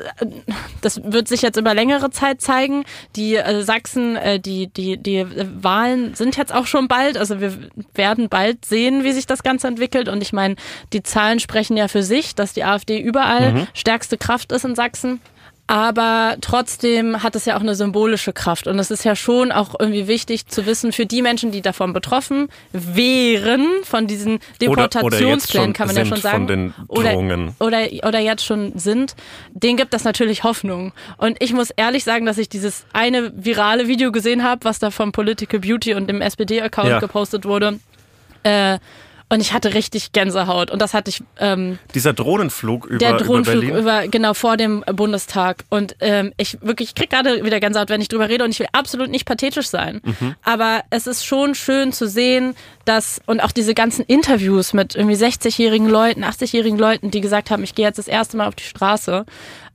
das wird sich jetzt über längere Zeit zeigen. Die äh, Sachsen, äh, die, die, die Wahlen sind jetzt auch schon bald. Also wir werden bald sehen, wie sich das Ganze entwickelt. Und ich meine, die Zahlen sprechen ja für sich, dass die AfD überall stärkste Kraft ist in Sachsen. Aber trotzdem hat es ja auch eine symbolische Kraft. Und es ist ja schon auch irgendwie wichtig zu wissen, für die Menschen, die davon betroffen wären, von diesen Deportationsplänen, kann man ja schon sagen. von den oder, oder, oder jetzt schon sind, denen gibt das natürlich Hoffnung. Und ich muss ehrlich sagen, dass ich dieses eine virale Video gesehen habe, was da vom Political Beauty und dem SPD-Account Ja. gepostet wurde. Äh, und ich hatte richtig Gänsehaut. Und das hatte ich ähm, Dieser Drohnenflug über, der über Drohnenflug Berlin. über, genau vor dem Bundestag. Und ähm, ich wirklich, ich krieg gerade wieder Gänsehaut, wenn ich drüber rede und ich will absolut nicht pathetisch sein. Mhm. Aber es ist schon schön zu sehen, dass, und auch diese ganzen Interviews mit irgendwie 60-jährigen Leuten, 80-jährigen Leuten, die gesagt haben, ich gehe jetzt das erste Mal auf die Straße.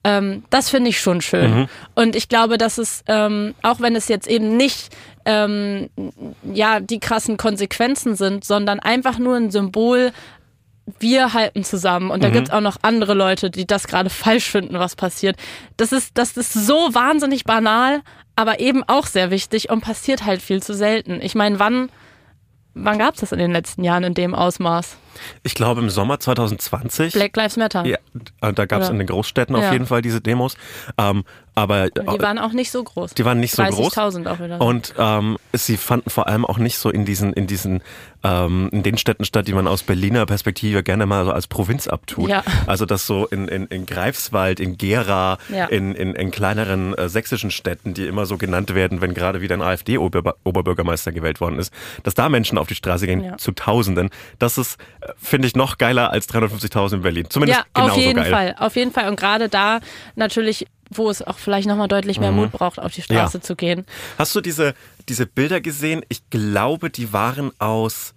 Ähm, das finde ich schon schön. Mhm. Und ich glaube, dass es, ähm, auch wenn es jetzt eben nicht ähm, ja, die krassen Konsequenzen sind, sondern einfach nur ein Symbol, wir halten zusammen. Und da Mhm. gibt's auch noch andere Leute, die das gerade falsch finden, was passiert. Das ist, das ist so wahnsinnig banal, aber eben auch sehr wichtig und passiert halt viel zu selten. Ich meine, wann, wann gab's das in den letzten Jahren in dem Ausmaß? Ich glaube im Sommer 2020. Black Lives Matter. Ja, äh, da gab es in den Großstädten auf Ja. jeden Fall diese Demos. Ähm, aber Die waren auch nicht so groß. die waren nicht so groß. 30.000 auch wieder. Und ähm, sie fanden vor allem auch nicht so in diesen, in diesen, ähm, in den Städten statt, die man aus Berliner Perspektive gerne mal so als Provinz abtut. Ja. Also das so in, in, in Greifswald, in Gera, Ja. in, in, in kleineren äh, sächsischen Städten, die immer so genannt werden, wenn gerade wieder ein AfD-Oberbürgermeister gewählt worden ist, dass da Menschen auf die Straße gehen Ja. zu Tausenden. Das ist, äh, finde ich, noch geiler als 350.000 in Berlin. Zumindest ja, genauso auf jeden geil. Fall, auf jeden Fall. Und gerade da natürlich, wo es auch vielleicht nochmal deutlich mehr Mut braucht, auf die Straße Mhm. Ja. zu gehen. Hast du diese, diese Bilder gesehen? Ich glaube, die waren aus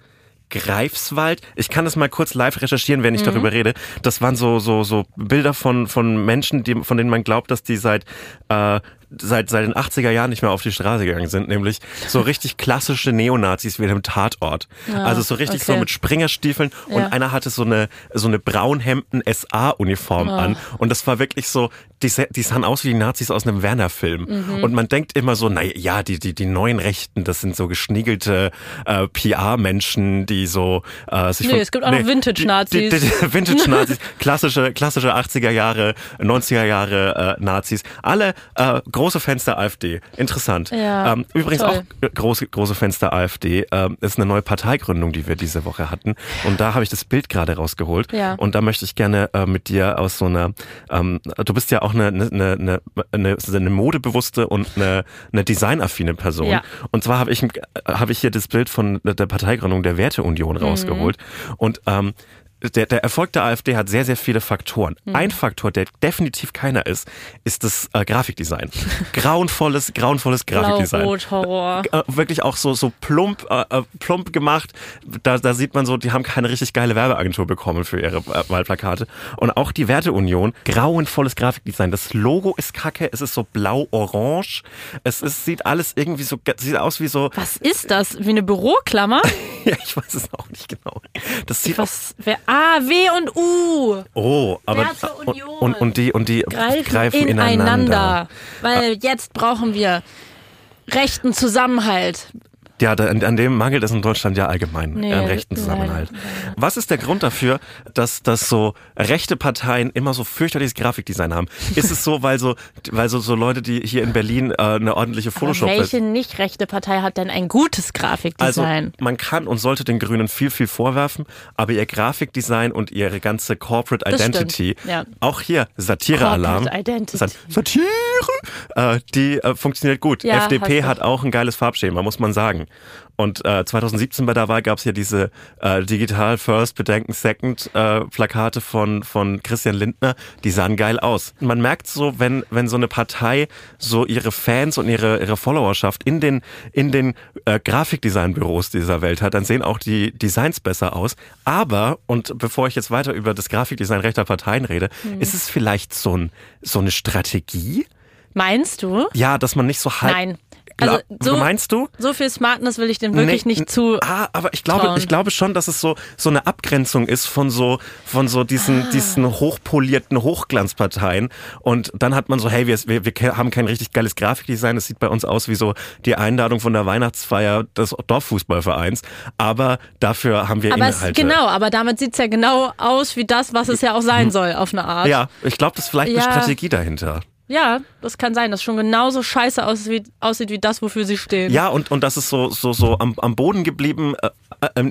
Greifswald. Ich kann das mal kurz live recherchieren, wenn ich Mhm. darüber rede. Das waren so, so, so Bilder von, von Menschen, die, von denen man glaubt, dass die seit, äh, seit, seit den 80er Jahren nicht mehr auf die Straße gegangen sind, nämlich so richtig klassische Neonazis wie in einem Tatort. also so richtig so okay. mit Springerstiefeln und Ja. einer hatte so eine, so eine braunhemden SA-Uniform an und das war wirklich so, die, die sahen aus wie die Nazis aus einem Werner-Film. Mhm. Und man denkt immer so, naja, ja, die, die, die neuen Rechten, das sind so geschniegelte äh, PR-Menschen, die so äh, sich Nee, von, es gibt auch noch Vintage-Nazis. Vintage-Nazis, klassische, klassische 80er Jahre, 90er Jahre äh, Nazis, alle äh, große Fans der AfD. Interessant. Ja, ähm, übrigens toll. auch äh, große, große Fans der AfD. Ähm, ist eine neue Parteigründung, die wir diese Woche hatten. Und da habe ich das Bild gerade rausgeholt. Ja. Und da möchte ich gerne äh, mit dir aus so einer, ähm, du bist ja auch eine, eine, eine, eine, modebewusste und eine, eine designaffine Person. Ja. Und zwar habe ich, ein- habe ich hier das Bild von der Parteigründung der Werteunion rausgeholt. Und ähm, der, der Erfolg der AfD hat sehr, sehr viele Faktoren. Ein Faktor, der definitiv keiner ist, ist das äh, Grafikdesign. grauenvolles, grauenvolles Grafikdesign. Blau-Rot, Horror. Äh, wirklich auch so so plump äh, äh, plump gemacht. Da, da sieht man so, die haben keine richtig geile Werbeagentur bekommen für ihre äh, Wahlplakate. Und auch die Werteunion, grauenvolles Grafikdesign. Das Logo ist kacke, es ist so blau-orange. Es ist, sieht alles irgendwie so, sieht aus wie so, Was ist das? Wie eine Büroklammer? ja, ich weiß es auch nicht genau. Das sieht aus, Was? Wer? Ah, W und U. oh, aber, und, Union. und, und die, und die Greifen, ineinander. ineinander. Weil jetzt brauchen wir rechten Zusammenhalt. Ja, da, an, dem mangelt es in Deutschland ja allgemein Nee, an rechten leider, Zusammenhalt. Was ist der Grund dafür, dass, dass so rechte Parteien immer so fürchterliches Grafikdesign haben? Ist es so, weil so, weil so, so Leute, die hier in Berlin äh, eine ordentliche Aber Photoshop welche nicht rechte Partei hat denn ein gutes also Grafikdesign? man kann und sollte den Grünen viel, viel vorwerfen, aber ihr Grafikdesign und ihre ganze Corporate Das Identity, ja. auch hier Satire-Alarm, Satire, äh, die äh, funktioniert gut. Ja, FDP hat auch ein geiles Farbschema, muss man sagen. Und äh, 2017 bei der Wahl gab es ja diese äh, Digital First, Bedenken Second äh, Plakate von, von Christian Lindner, die sahen geil aus. Man merkt so, wenn, wenn so eine Partei so ihre Fans und ihre, ihre Followerschaft in den, in den äh, Grafikdesignbüros dieser Welt hat, dann sehen auch die Designs besser aus. Aber, und bevor ich jetzt weiter über das Grafikdesign rechter Parteien rede, Hm. ist es vielleicht so, ein, so eine Strategie? Meinst du? Ja, dass man nicht so halb... Nein. Glaub, Also so- meinst du? So viel Smartness will ich dem wirklich Nee, nicht zu. Ah, aber ich glaube, trauen. ich glaube schon, dass es so so eine Abgrenzung ist von so von so diesen Ah. diesen hochpolierten Hochglanzparteien und dann hat man so hey, wir, wir, wir haben kein richtig geiles Grafikdesign, es sieht bei uns aus wie so die Einladung von der Weihnachtsfeier des Dorffußballvereins, aber dafür haben wir Aber es, Inhalte. genau, aber damit sieht's ja genau aus wie das, was es ja auch sein soll, auf eine Art. Hm. Ja, ich glaube, das ist vielleicht Ja. eine Strategie dahinter. Ja, das kann sein, dass schon genauso scheiße aussieht wie, aussieht wie das, wofür sie stehen. Ja, und, und dass es so, so, so am, am Boden geblieben, äh,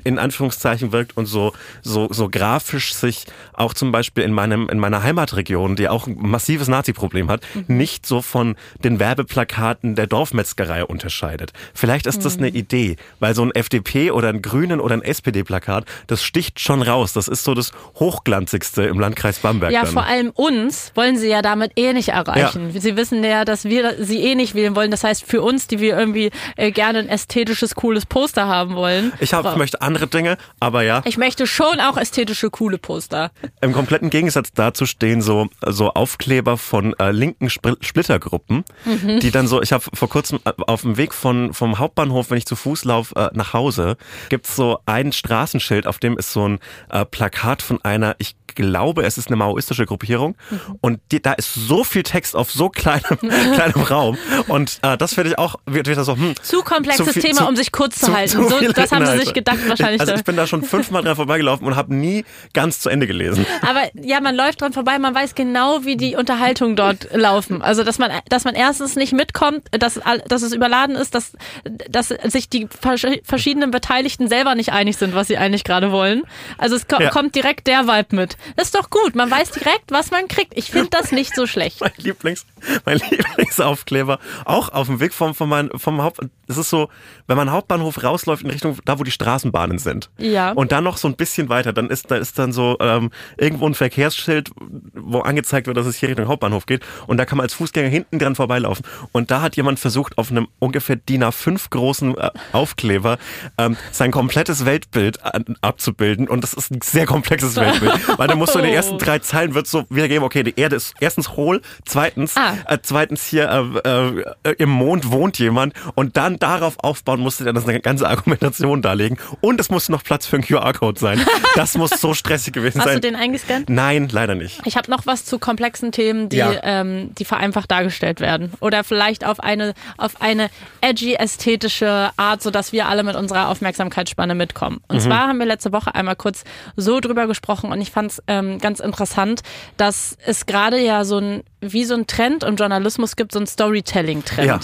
in Anführungszeichen wirkt und so, so, so grafisch sich auch zum Beispiel in meinem, in meiner Heimatregion, die auch ein massives Nazi-Problem hat, Mhm. nicht so von den Werbeplakaten der Dorfmetzgerei unterscheidet. Vielleicht ist das eine Mhm. Idee, weil so ein FDP oder ein Grünen oder ein SPD-Plakat, das sticht schon raus. Das ist so das Hochglanzigste im Landkreis Bamberg. Ja, dann. vor allem uns wollen sie ja damit eh nicht erreichen. Sie wissen ja, dass wir sie eh nicht wählen wollen. Das heißt, für uns, die wir irgendwie äh, gerne ein ästhetisches, cooles Poster haben wollen. ich, hab, ich möchte andere Dinge, aber ja. Ich möchte schon auch ästhetische, coole Poster. Im kompletten Gegensatz dazu stehen so, so Aufkleber von äh, linken Spr Splittergruppen, Mhm. die dann so, ich habe vor kurzem äh, auf dem Weg von, vom Hauptbahnhof, wenn ich zu Fuß laufe, äh, nach Hause, gibt's so ein Straßenschild, auf dem ist so ein äh, Plakat von einer, ich glaube, es ist eine maoistische Gruppierung und die, da ist so viel Text auf so kleinem, kleinem Raum und äh, das finde ich auch wird wieder so hm, Zu komplexes viel- Thema, zu- um sich kurz zu, zu- halten. zu so, das haben sie sich gedacht wahrscheinlich. Also ich bin da schon fünfmal dran vorbeigelaufen und habe nie ganz zu Ende gelesen. Aber ja, man läuft dran vorbei, man weiß genau, wie die Unterhaltungen dort laufen. Also, dass man, dass man erstens nicht mitkommt, dass, dass es überladen ist, dass, dass sich die vers- verschiedenen Beteiligten selber nicht einig sind, was sie eigentlich gerade wollen. Also, es ko Ja. kommt direkt der Vibe mit. Das ist doch gut. Man weiß direkt, was man kriegt. Ich finde das nicht so schlecht. mein Lieblings, mein Lieblingsaufkleber, auch auf dem Weg vom, vom, mein, vom Haupt, es ist so, wenn man Hauptbahnhof rausläuft in Richtung, da wo die Straßenbahnen sind. Ja. Und dann noch so ein bisschen weiter, dann ist, da ist dann so, ähm, irgendwo ein Verkehrsschild, wo angezeigt wird, dass es hier Richtung Hauptbahnhof geht. Und da kann man als Fußgänger hinten dran vorbeilaufen. Und da hat jemand versucht, auf einem ungefähr DIN A5 großen äh, Aufkleber, ähm, sein komplettes Weltbild an, abzubilden. Und das ist ein sehr komplexes Weltbild. Weil da musst du in den ersten drei Zeilen wird so wiedergeben, okay, die Erde ist erstens hohl, zweitens, Ah. äh, zweitens hier äh, äh, im Mond wohnt jemand und dann darauf aufbauen musste er das eine ganze Argumentation darlegen und es musste noch Platz für einen QR-Code sein. Das muss so stressig gewesen Hast sein. du den eingescannt? Nein, leider nicht. Ich habe noch was zu komplexen Themen, die, Ja. ähm, die vereinfacht dargestellt werden. Oder vielleicht auf eine, auf eine edgy, ästhetische Art, sodass wir alle mit unserer Aufmerksamkeitsspanne mitkommen. Und zwar haben wir letzte Woche einmal kurz so drüber gesprochen und ich fand es ähm, ganz interessant, dass es gerade ja so ein, wie so ein Trend im Journalismus gibt, so ein Storytelling-Trend. Ja.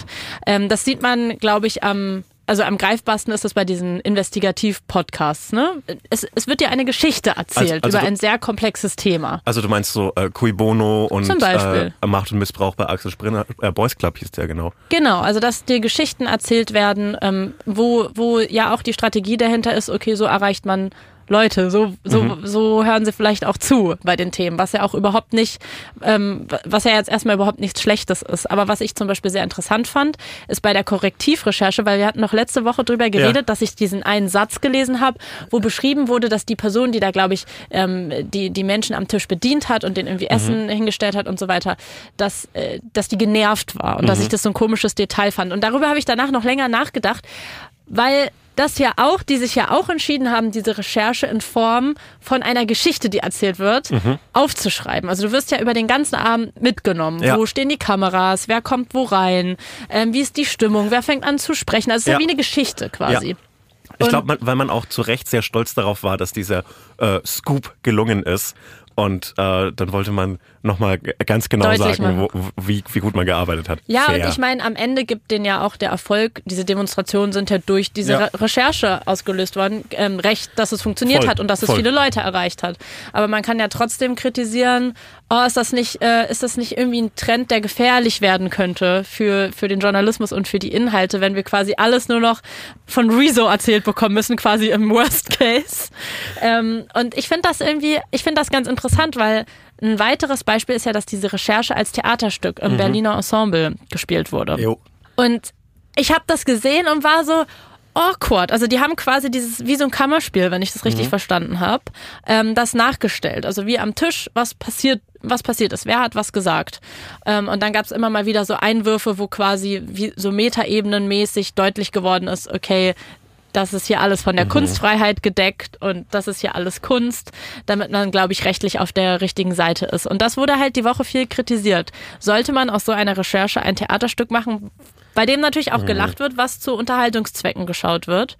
Ähm, das sieht man, glaube ich, am also am greifbarsten ist das bei diesen Investigativ-Podcasts. Ne? Es, es wird dir eine Geschichte erzählt Also- also über du- ein sehr komplexes Thema. Also du meinst so äh, Cui Bono und. Äh, Macht und Missbrauch bei Axel Springer, äh, Boys Club hieß der genau. Genau, also dass dir Geschichten erzählt werden, ähm, wo, wo ja auch die Strategie dahinter ist, okay, so erreicht man Leute, so, so, Mhm. so hören sie vielleicht auch zu bei den Themen, was ja auch überhaupt nicht, ähm, was ja jetzt erstmal überhaupt nichts Schlechtes ist. Aber was ich zum Beispiel sehr interessant fand, ist bei der Korrektivrecherche, weil wir hatten noch letzte Woche drüber geredet, dass ich diesen einen Satz gelesen habe, wo beschrieben wurde, dass die Person, die da, glaube ich, ähm, die, die Menschen am Tisch bedient hat und denen irgendwie Essen hingestellt hat und so weiter, dass, äh, dass die genervt war und dass ich das so ein komisches Detail fand. Und darüber habe ich danach noch länger nachgedacht, weil das ja auch, die sich ja auch entschieden haben, diese Recherche in Form von einer Geschichte, die erzählt wird, aufzuschreiben. Also du wirst ja über den ganzen Abend mitgenommen. Ja. Wo stehen die Kameras? Wer kommt wo rein? Ähm, wie ist die Stimmung? Wer fängt an zu sprechen? Also es ist ja, Ja. wie eine Geschichte quasi. Ja. Ich glaube, weil man auch zu Recht sehr stolz darauf war, dass dieser äh, Scoop gelungen ist. Und äh, dann wollte man nochmal ganz genau Deutlich sagen, wo, wie, wie gut man gearbeitet hat. Ja, Fair. und ich meine, am Ende gibt denen ja auch der Erfolg, diese Demonstrationen sind ja durch diese Ja. Re Recherche ausgelöst worden, ähm, recht, dass es funktioniert Voll, hat und dass es voll. viele Leute erreicht hat. Aber man kann ja trotzdem kritisieren, oh, ist das nicht, äh, ist das nicht irgendwie ein Trend, der gefährlich werden könnte für, für den Journalismus und für die Inhalte, wenn wir quasi alles nur noch von Rezo erzählt bekommen müssen, quasi im Worst Case. Ähm, und ich finde das irgendwie, ich finde das ganz interessant, weil ein weiteres Beispiel ist ja, dass diese Recherche als Theaterstück im Berliner Ensemble gespielt wurde. Jo. Und ich habe das gesehen und war so awkward. Also die haben quasi dieses, wie so ein Kammerspiel, wenn ich das richtig verstanden habe, ähm, das nachgestellt. Also wie am Tisch, was passiert, was passiert ist, wer hat was gesagt. Ähm, und dann gab es immer mal wieder so Einwürfe, wo quasi wie so Metaebenenmäßig deutlich geworden ist, okay, das ist hier alles von der Kunstfreiheit gedeckt und das ist hier alles Kunst, damit man, glaube ich, rechtlich auf der richtigen Seite ist. Und das wurde halt die Woche viel kritisiert. Sollte man aus so einer Recherche ein Theaterstück machen, bei dem natürlich auch gelacht wird, was zu Unterhaltungszwecken geschaut wird.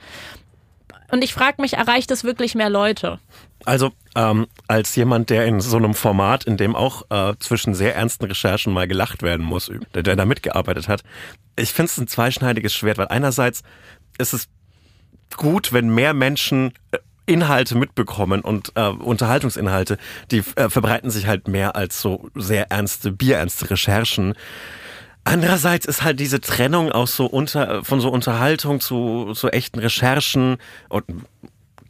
Und ich frage mich, erreicht es wirklich mehr Leute? Also ähm, als jemand, der in so einem Format, in dem auch äh, zwischen sehr ernsten Recherchen mal gelacht werden muss, der, der da mitgearbeitet hat, ich finde es ein zweischneidiges Schwert, weil einerseits ist es gut, wenn mehr Menschen äh, Inhalte mitbekommen und äh, Unterhaltungsinhalte, die äh, verbreiten sich halt mehr als so sehr ernste, bierernste Recherchen. Andererseits ist halt diese Trennung aus so unter, von so Unterhaltung zu, zu echten Recherchen und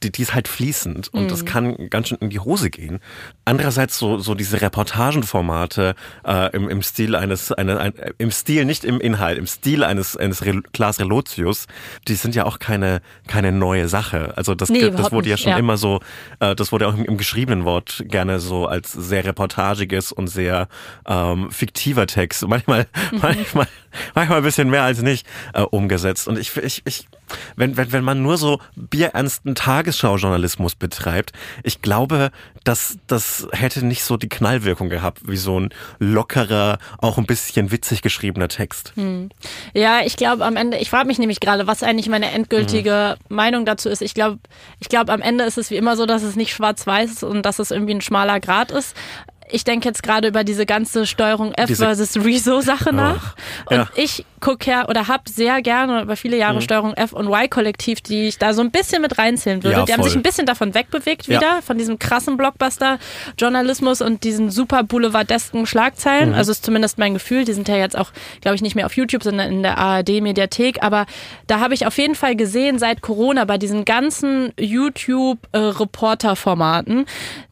die, die ist halt fließend und das kann ganz schön in die Hose gehen. Andererseits so, so diese Reportagenformate äh, im, im Stil eines, eine, ein, im Stil, nicht im Inhalt, im Stil eines, eines Re Klaas Relotius, die sind ja auch keine, keine neue Sache. Also das, Nee, das wurde ja schon ja. immer so, äh, das wurde auch im, im geschriebenen Wort gerne so als sehr reportagiges und sehr ähm, fiktiver Text, manchmal, manchmal, manchmal ein bisschen mehr als nicht äh, umgesetzt. Und ich, ich, ich wenn, wenn, wenn man nur so bierernsten Tagesschau-Journalismus betreibt, ich glaube, dass das hätte nicht so die Knallwirkung gehabt, wie so ein lockerer, auch ein bisschen witzig geschriebener Text. Hm. Ja, ich glaube am Ende, ich frage mich nämlich gerade, was eigentlich meine endgültige hm. Meinung dazu ist. Ich glaube, ich glaube, am Ende ist es wie immer so, dass es nicht schwarz-weiß ist und dass es irgendwie ein schmaler Grad ist ich denke jetzt gerade über diese ganze Steuerung F diese versus Rezo Sache nach. Oh, ja. Und ich gucke ja oder habe sehr gerne über viele Jahre mhm. Steuerung F und Y Kollektiv, die ich da so ein bisschen mit reinzählen würde. Ja, die haben sich ein bisschen davon wegbewegt wieder, ja. von diesem krassen Blockbuster-Journalismus und diesen super boulevardesken Schlagzeilen. Mhm. Also ist zumindest mein Gefühl. Die sind ja jetzt auch, glaube ich, nicht mehr auf YouTube, sondern in der ARD-Mediathek. Aber da habe ich auf jeden Fall gesehen, seit Corona bei diesen ganzen YouTube-Reporter-Formaten,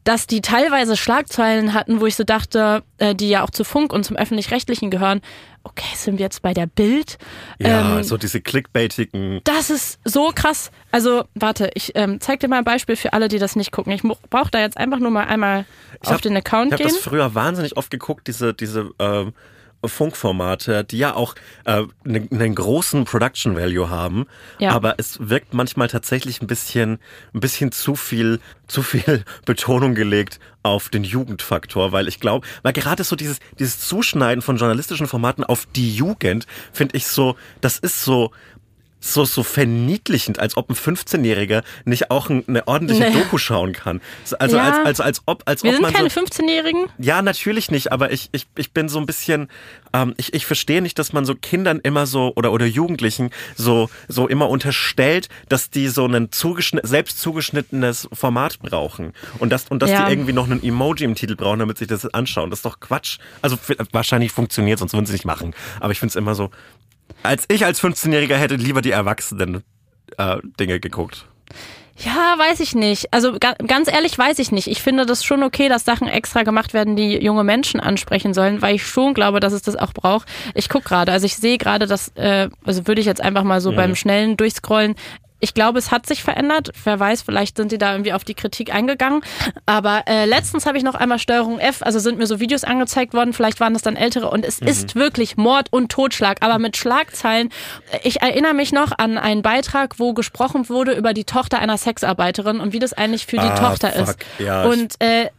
dass die teilweise Schlagzeilen hatten, wo ich so dachte, äh, die ja auch zu Funk und zum öffentlich-rechtlichen gehören, okay, sind wir jetzt bei der Bild? Ja, ähm, so diese clickbaitigen. Das ist so krass. Also, warte, ich ähm, zeig dir mal ein Beispiel für alle, die das nicht gucken. Ich brauche da jetzt einfach nur mal einmal ich auf hab, den Account ich gehen. Ich habe das früher wahnsinnig oft geguckt, diese, diese ähm, Funkformate, die ja auch äh, einen, einen großen Production Value haben, ja. aber es wirkt manchmal tatsächlich ein bisschen, ein bisschen zu viel, zu viel Betonung gelegt auf den Jugendfaktor, weil ich glaube, weil gerade so dieses, dieses Zuschneiden von journalistischen Formaten auf die Jugend, finde ich so, das ist so, so, so verniedlichend, als ob ein 15-Jähriger nicht auch eine ordentliche nee. Doku schauen kann. Also ja. als, als, als ob, als Wir ob sind man keine so, 15-Jährigen? Ja, natürlich nicht, aber ich, ich, ich bin so ein bisschen, ähm, ich, ich verstehe nicht, dass man so Kindern immer so oder, oder Jugendlichen so, so immer unterstellt, dass die so ein zugeschnitt, selbst zugeschnittenes Format brauchen. Und, das, und dass ja. die irgendwie noch einen Emoji im Titel brauchen, damit sich das anschauen. Das ist doch Quatsch. Also wahrscheinlich funktioniert, sonst würden sie nicht machen. Aber ich finde es immer so, als ich als 15-Jähriger hätte lieber die Erwachsenen äh, Dinge geguckt. Ja, weiß ich nicht. Also ganz ehrlich weiß ich nicht. Ich finde das schon okay, dass Sachen extra gemacht werden, die junge Menschen ansprechen sollen, weil ich schon glaube, dass es das auch braucht. Ich guck gerade, also ich sehe gerade, dass, äh, also würde ich jetzt einfach mal so mhm. beim schnellen Durchscrollen, ich glaube, es hat sich verändert. Wer weiß, vielleicht sind die da irgendwie auf die Kritik eingegangen. Aber äh, letztens habe ich noch einmal Steuerung F, also sind mir so Videos angezeigt worden, vielleicht waren das dann ältere und es mhm. ist wirklich Mord und Totschlag, aber mit Schlagzeilen. Ich erinnere mich noch an einen Beitrag, wo gesprochen wurde über die Tochter einer Sexarbeiterin und wie das eigentlich für die ah, Tochter fuck. ist. Ja, und äh,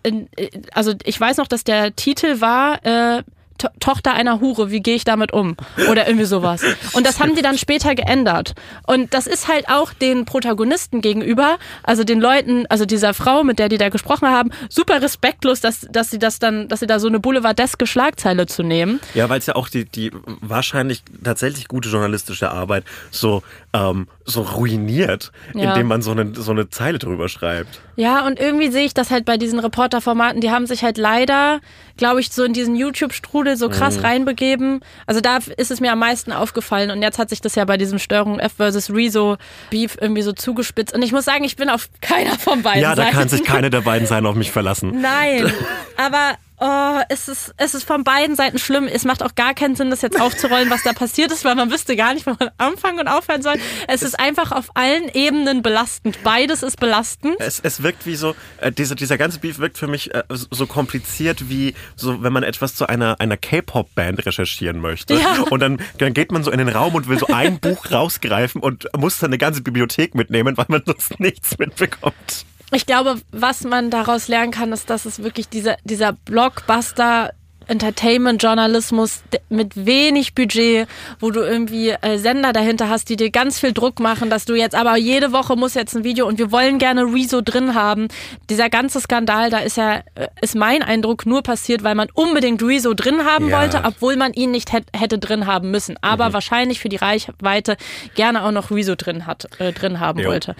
also ich weiß noch, dass der Titel war äh, to Tochter einer Hure, wie gehe ich damit um? Oder irgendwie sowas. Und das haben die dann später geändert. Und das ist halt auch den Protagonisten gegenüber, also den Leuten, also dieser Frau, mit der die da gesprochen haben, super respektlos, dass, dass sie das dann, dass sie da so eine boulevardeske Schlagzeile zu nehmen. Ja, weil es ja auch die, die wahrscheinlich tatsächlich gute journalistische Arbeit so, ähm, so ruiniert, ja. indem man so eine, so eine Zeile drüber schreibt. Ja, und irgendwie sehe ich das halt bei diesen Reporterformaten, die haben sich halt leider, glaube ich, so in diesen YouTube-Strudel so krass mhm. reinbegeben. Also da ist es mir am meisten aufgefallen und jetzt hat sich das ja bei diesem Steuerung F versus Rezo Beef irgendwie so zugespitzt. Und ich muss sagen, ich bin auf keiner von beiden Ja, da Seiten. kann sich keine der beiden Seiten auf mich verlassen. Nein, aber oh, es ist, es ist von beiden Seiten schlimm. Es macht auch gar keinen Sinn, das jetzt aufzurollen, was da passiert ist, weil man wüsste gar nicht, wo man anfangen und aufhören soll. Es, es ist einfach auf allen Ebenen belastend. Beides ist belastend. Es, es wirkt wie so, äh, dieser, dieser ganze Beef wirkt für mich äh, so kompliziert wie so, wenn man etwas zu einer, einer K-Pop-Band recherchieren möchte. Ja. Und dann, dann geht man so in den Raum und will so ein Buch rausgreifen und muss dann eine ganze Bibliothek mitnehmen, weil man sonst nichts mitbekommt ich glaube, was man daraus lernen kann, ist, dass es wirklich dieser, dieser Blockbuster Entertainment-Journalismus mit wenig Budget, wo du irgendwie äh, Sender dahinter hast, die dir ganz viel Druck machen, dass du jetzt aber jede Woche muss jetzt ein Video und wir wollen gerne Rezo drin haben. Dieser ganze Skandal, da ist ja, äh, ist mein Eindruck nur passiert, weil man unbedingt Rezo drin haben ja. wollte, obwohl man ihn nicht hätte drin haben müssen. Aber mhm. wahrscheinlich für die Reichweite gerne auch noch Rezo drin hat, äh, drin haben jo. wollte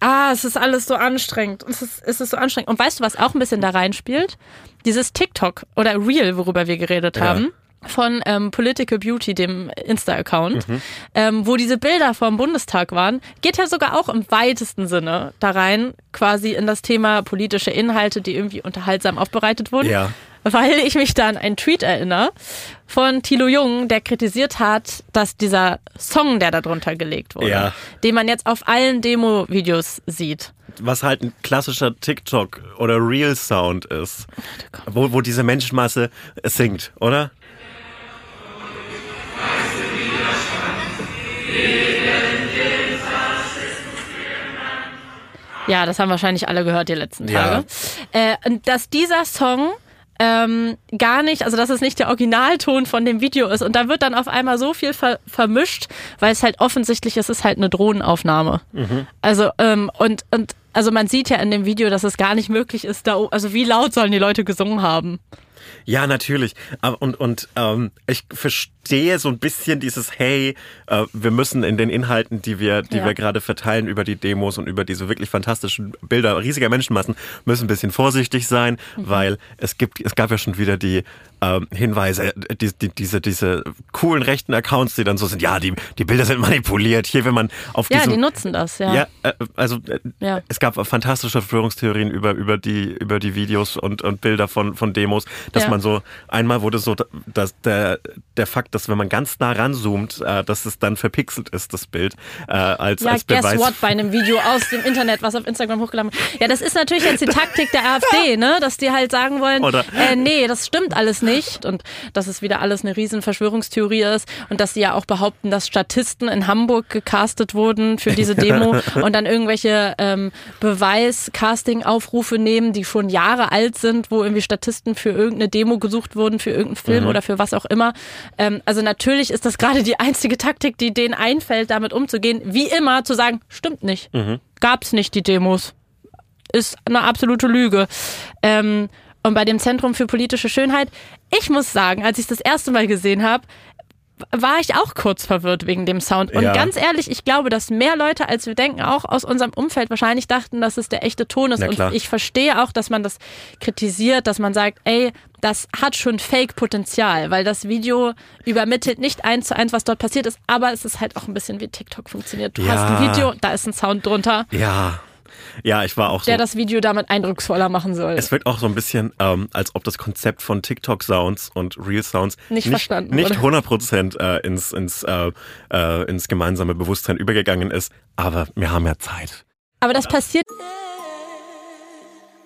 ah, es ist alles so anstrengend. Es ist, es ist so anstrengend. Und weißt du, was auch ein bisschen da reinspielt? Dieses TikTok oder Real, worüber wir geredet ja. haben von ähm, Political Beauty, dem Insta-Account, mhm. ähm, wo diese Bilder vom Bundestag waren, geht ja sogar auch im weitesten Sinne da rein, quasi in das Thema politische Inhalte, die irgendwie unterhaltsam aufbereitet wurden. Ja weil ich mich da an einen Tweet erinnere von Thilo Jung, der kritisiert hat, dass dieser Song, der da drunter gelegt wurde, ja. den man jetzt auf allen Demo-Videos sieht. Was halt ein klassischer TikTok oder Real-Sound ist, wo, wo diese Menschenmasse singt, oder? Ja, das haben wahrscheinlich alle gehört die letzten Tage. Ja. Äh, dass dieser Song ähm, gar nicht, also dass es nicht der Originalton von dem Video ist. Und da wird dann auf einmal so viel ver vermischt, weil es halt offensichtlich ist, es ist halt eine Drohnenaufnahme. Mhm. Also, ähm, und, und also man sieht ja in dem Video, dass es gar nicht möglich ist, da, also wie laut sollen die Leute gesungen haben? Ja, natürlich. Und, und ähm, ich verstehe so ein bisschen dieses, hey, äh, wir müssen in den Inhalten, die wir, die ja. wir gerade verteilen über die Demos und über diese wirklich fantastischen Bilder riesiger Menschenmassen, müssen ein bisschen vorsichtig sein, mhm. weil es gibt, es gab ja schon wieder die ähm, Hinweise, äh, die, die, diese, diese coolen rechten Accounts, die dann so sind, ja, die, die Bilder sind manipuliert. Hier, wenn man auf Ja, diesem, die nutzen das, ja. Ja, äh, also äh, ja. es gab fantastische Verschwörungstheorien über, über, die, über die Videos und, und Bilder von, von Demos, dass ja. man so, einmal wurde so, dass der, der Fakt, dass wenn man ganz nah ranzoomt, äh, dass es dann verpixelt ist, das Bild, äh, als, ja, als Beweis. guess what, bei einem Video aus dem Internet, was auf Instagram hochgeladen wird. Ja, das ist natürlich jetzt die Taktik der AfD, ne, dass die halt sagen wollen, Oder äh, nee, das stimmt alles nicht und dass es wieder alles eine riesen Verschwörungstheorie ist und dass sie ja auch behaupten, dass Statisten in Hamburg gecastet wurden für diese Demo und dann irgendwelche ähm, Beweis-Casting-Aufrufe nehmen, die schon Jahre alt sind, wo irgendwie Statisten für irgendeine Demo gesucht wurden, für irgendeinen Film mhm. oder für was auch immer. Ähm, also natürlich ist das gerade die einzige Taktik, die denen einfällt, damit umzugehen. Wie immer zu sagen, stimmt nicht. Mhm. Gab's nicht die Demos. Ist eine absolute Lüge. Ähm, und bei dem Zentrum für politische Schönheit, ich muss sagen, als ich das erste Mal gesehen habe, war ich auch kurz verwirrt wegen dem Sound. Und ja. ganz ehrlich, ich glaube, dass mehr Leute, als wir denken, auch aus unserem Umfeld wahrscheinlich dachten, dass es der echte Ton ist. Und ich verstehe auch, dass man das kritisiert, dass man sagt, ey, das hat schon Fake-Potenzial, weil das Video übermittelt nicht eins zu eins, was dort passiert ist, aber es ist halt auch ein bisschen wie TikTok funktioniert. Du ja. hast ein Video, da ist ein Sound drunter. Ja. Ja, ich war auch so. Der das Video damit eindrucksvoller machen soll. Es wirkt auch so ein bisschen, ähm, als ob das Konzept von TikTok-Sounds und Real-Sounds nicht, nicht, verstanden nicht 100% äh, ins, ins, äh, äh, ins gemeinsame Bewusstsein übergegangen ist. Aber wir haben ja Zeit. Aber das passiert.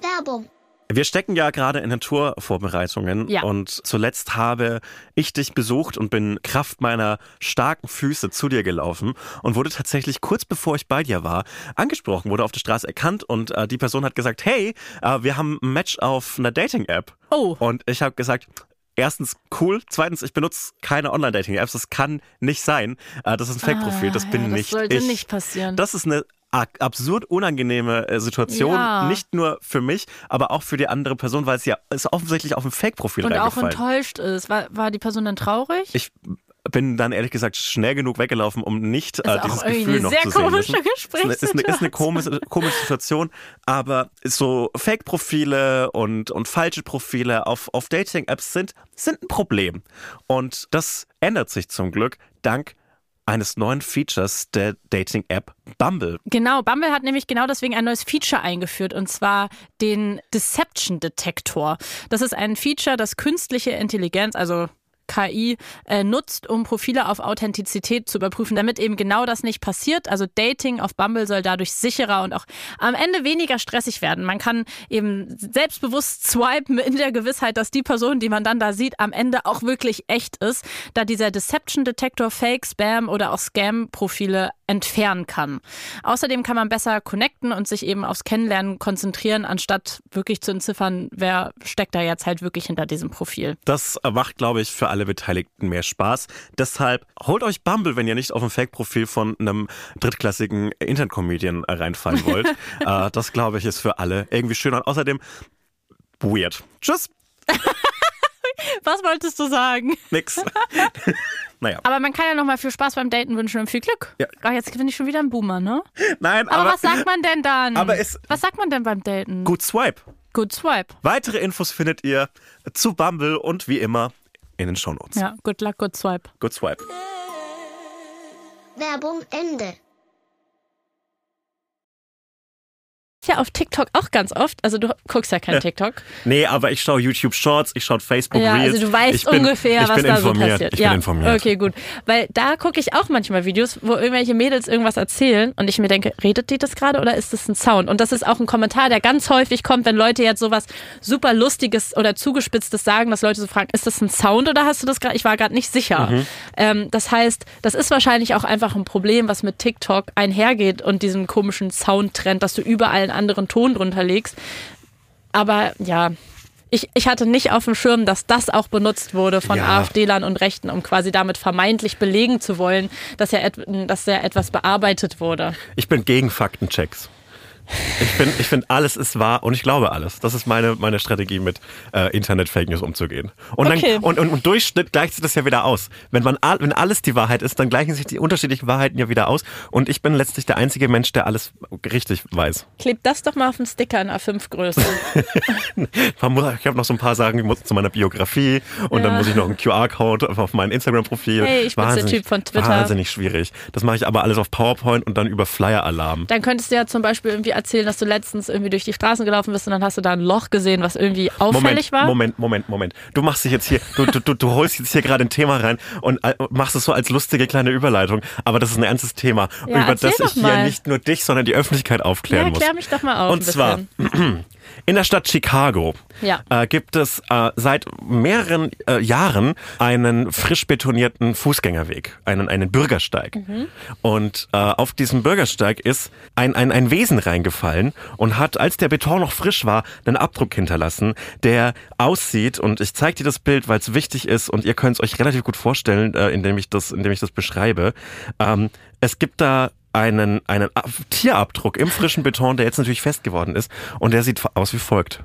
Werbung. Wir stecken ja gerade in den Tourvorbereitungen ja. und zuletzt habe ich dich besucht und bin Kraft meiner starken Füße zu dir gelaufen und wurde tatsächlich kurz bevor ich bei dir war angesprochen, wurde auf der Straße erkannt und äh, die Person hat gesagt, hey, äh, wir haben ein Match auf einer Dating-App. Oh. Und ich habe gesagt, Erstens cool, zweitens ich benutze keine Online-Dating-Apps, das kann nicht sein. Äh, das ist ein Fake-Profil, das bin ah, ja, nicht das sollte ich. nicht passieren. Das ist eine absurd unangenehme äh, Situation, ja. nicht nur für mich, aber auch für die andere Person, weil es ja es offensichtlich auf ein Fake-Profil Und auch enttäuscht ist. War, war die Person dann traurig? Ich bin dann ehrlich gesagt schnell genug weggelaufen, um nicht äh, dieses Gefühl noch zu sehen. Komische ist, eine, ist, eine, ist eine komische, komische Situation, aber so Fake-Profile und, und falsche Profile auf, auf Dating-Apps sind, sind ein Problem. Und das ändert sich zum Glück dank eines neuen Features der Dating-App Bumble. Genau, Bumble hat nämlich genau deswegen ein neues Feature eingeführt und zwar den Deception Detektor. Das ist ein Feature, das künstliche Intelligenz, also KI äh, nutzt, um Profile auf Authentizität zu überprüfen, damit eben genau das nicht passiert. Also Dating auf Bumble soll dadurch sicherer und auch am Ende weniger stressig werden. Man kann eben selbstbewusst swipen in der Gewissheit, dass die Person, die man dann da sieht, am Ende auch wirklich echt ist, da dieser Deception Detector Fake, Spam oder auch Scam-Profile entfernen kann. Außerdem kann man besser connecten und sich eben aufs Kennenlernen konzentrieren, anstatt wirklich zu entziffern, wer steckt da jetzt halt wirklich hinter diesem Profil. Das macht, glaube ich, für alle Beteiligten mehr Spaß. Deshalb holt euch Bumble, wenn ihr nicht auf ein Fake-Profil von einem drittklassigen Internet-Comedian reinfallen wollt. äh, das, glaube ich, ist für alle irgendwie schön und außerdem weird. Tschüss! Was wolltest du sagen? Nix. naja. Aber man kann ja nochmal viel Spaß beim Daten wünschen und viel Glück. Ja. Ach, jetzt bin ich schon wieder ein Boomer, ne? Nein, aber. Aber was sagt man denn dann? Aber es, was sagt man denn beim Daten? Gut Swipe. Gut Swipe. Weitere Infos findet ihr zu Bumble und wie immer in den Shownotes. Ja, good luck, good swipe. Good swipe. Werbung Ende ja auf TikTok auch ganz oft. Also du guckst ja kein TikTok. Nee, aber ich schaue YouTube Shorts, ich schaue Facebook ja, Reels. Also du weißt bin, ungefähr, was da so passiert. Ich ja. bin informiert. Okay, gut. Weil da gucke ich auch manchmal Videos, wo irgendwelche Mädels irgendwas erzählen und ich mir denke, redet die das gerade oder ist das ein Sound? Und das ist auch ein Kommentar, der ganz häufig kommt, wenn Leute jetzt sowas super Lustiges oder Zugespitztes sagen, dass Leute so fragen, ist das ein Sound oder hast du das gerade? Ich war gerade nicht sicher. Mhm. Ähm, das heißt, das ist wahrscheinlich auch einfach ein Problem, was mit TikTok einhergeht und diesem komischen Soundtrend, dass du überall anderen Ton drunter legst. Aber ja, ich, ich hatte nicht auf dem Schirm, dass das auch benutzt wurde von Ja. AfD-Lern und Rechten, um quasi damit vermeintlich belegen zu wollen, dass ja, dass ja etwas bearbeitet wurde. Ich bin gegen Faktenchecks. Ich bin, ich finde, alles ist wahr und ich glaube alles. Das ist meine, meine Strategie, mit äh, Internet-Fake News umzugehen. Und, Okay. dann, und, und im Durchschnitt gleicht sich das ja wieder aus. Wenn, man, wenn alles die Wahrheit ist, dann gleichen sich die unterschiedlichen Wahrheiten ja wieder aus. Und ich bin letztlich der einzige Mensch, der alles richtig weiß. Klebt das doch mal auf den Sticker in A5-Größe. Man muss- Ich habe noch so ein paar Sachen muss zu meiner Biografie und dann Ja. muss ich noch einen QR-Code auf mein Instagram-Profil. Hey, ich bin's der Typ von Twitter. Wahnsinnig schwierig. Das mache ich aber alles auf PowerPoint und dann über Flyer-Alarm. Dann könntest du ja zum Beispiel irgendwie erzählen, dass du letztens irgendwie durch die Straßen gelaufen bist und dann hast du da ein Loch gesehen, was irgendwie auffällig Moment, war. Moment, Moment, Moment. Du machst dich jetzt hier, du, du, du, du holst jetzt hier gerade ein Thema rein und äh, machst es so als lustige kleine Überleitung. Aber das ist ein ernstes Thema, Ja, über das ich hier nicht nur dich, sondern die Öffentlichkeit aufklären Ja, muss. klär mich doch mal auf Und zwar. In der Stadt Chicago Ja. äh, gibt es äh, seit mehreren äh, Jahren einen frisch betonierten Fußgängerweg, einen, einen Bürgersteig. Mhm. Und äh, auf diesem Bürgersteig ist ein, ein, ein Wesen reingefallen und hat, als der Beton noch frisch war, einen Abdruck hinterlassen, der aussieht, und ich zeige dir das Bild, weil es wichtig ist und ihr könnt es euch relativ gut vorstellen, äh, indem, ich das, indem ich das beschreibe. Ähm, es gibt da einen, einen Ab- Tierabdruck im frischen Beton, der jetzt natürlich fest geworden ist und der sieht aus wie folgt.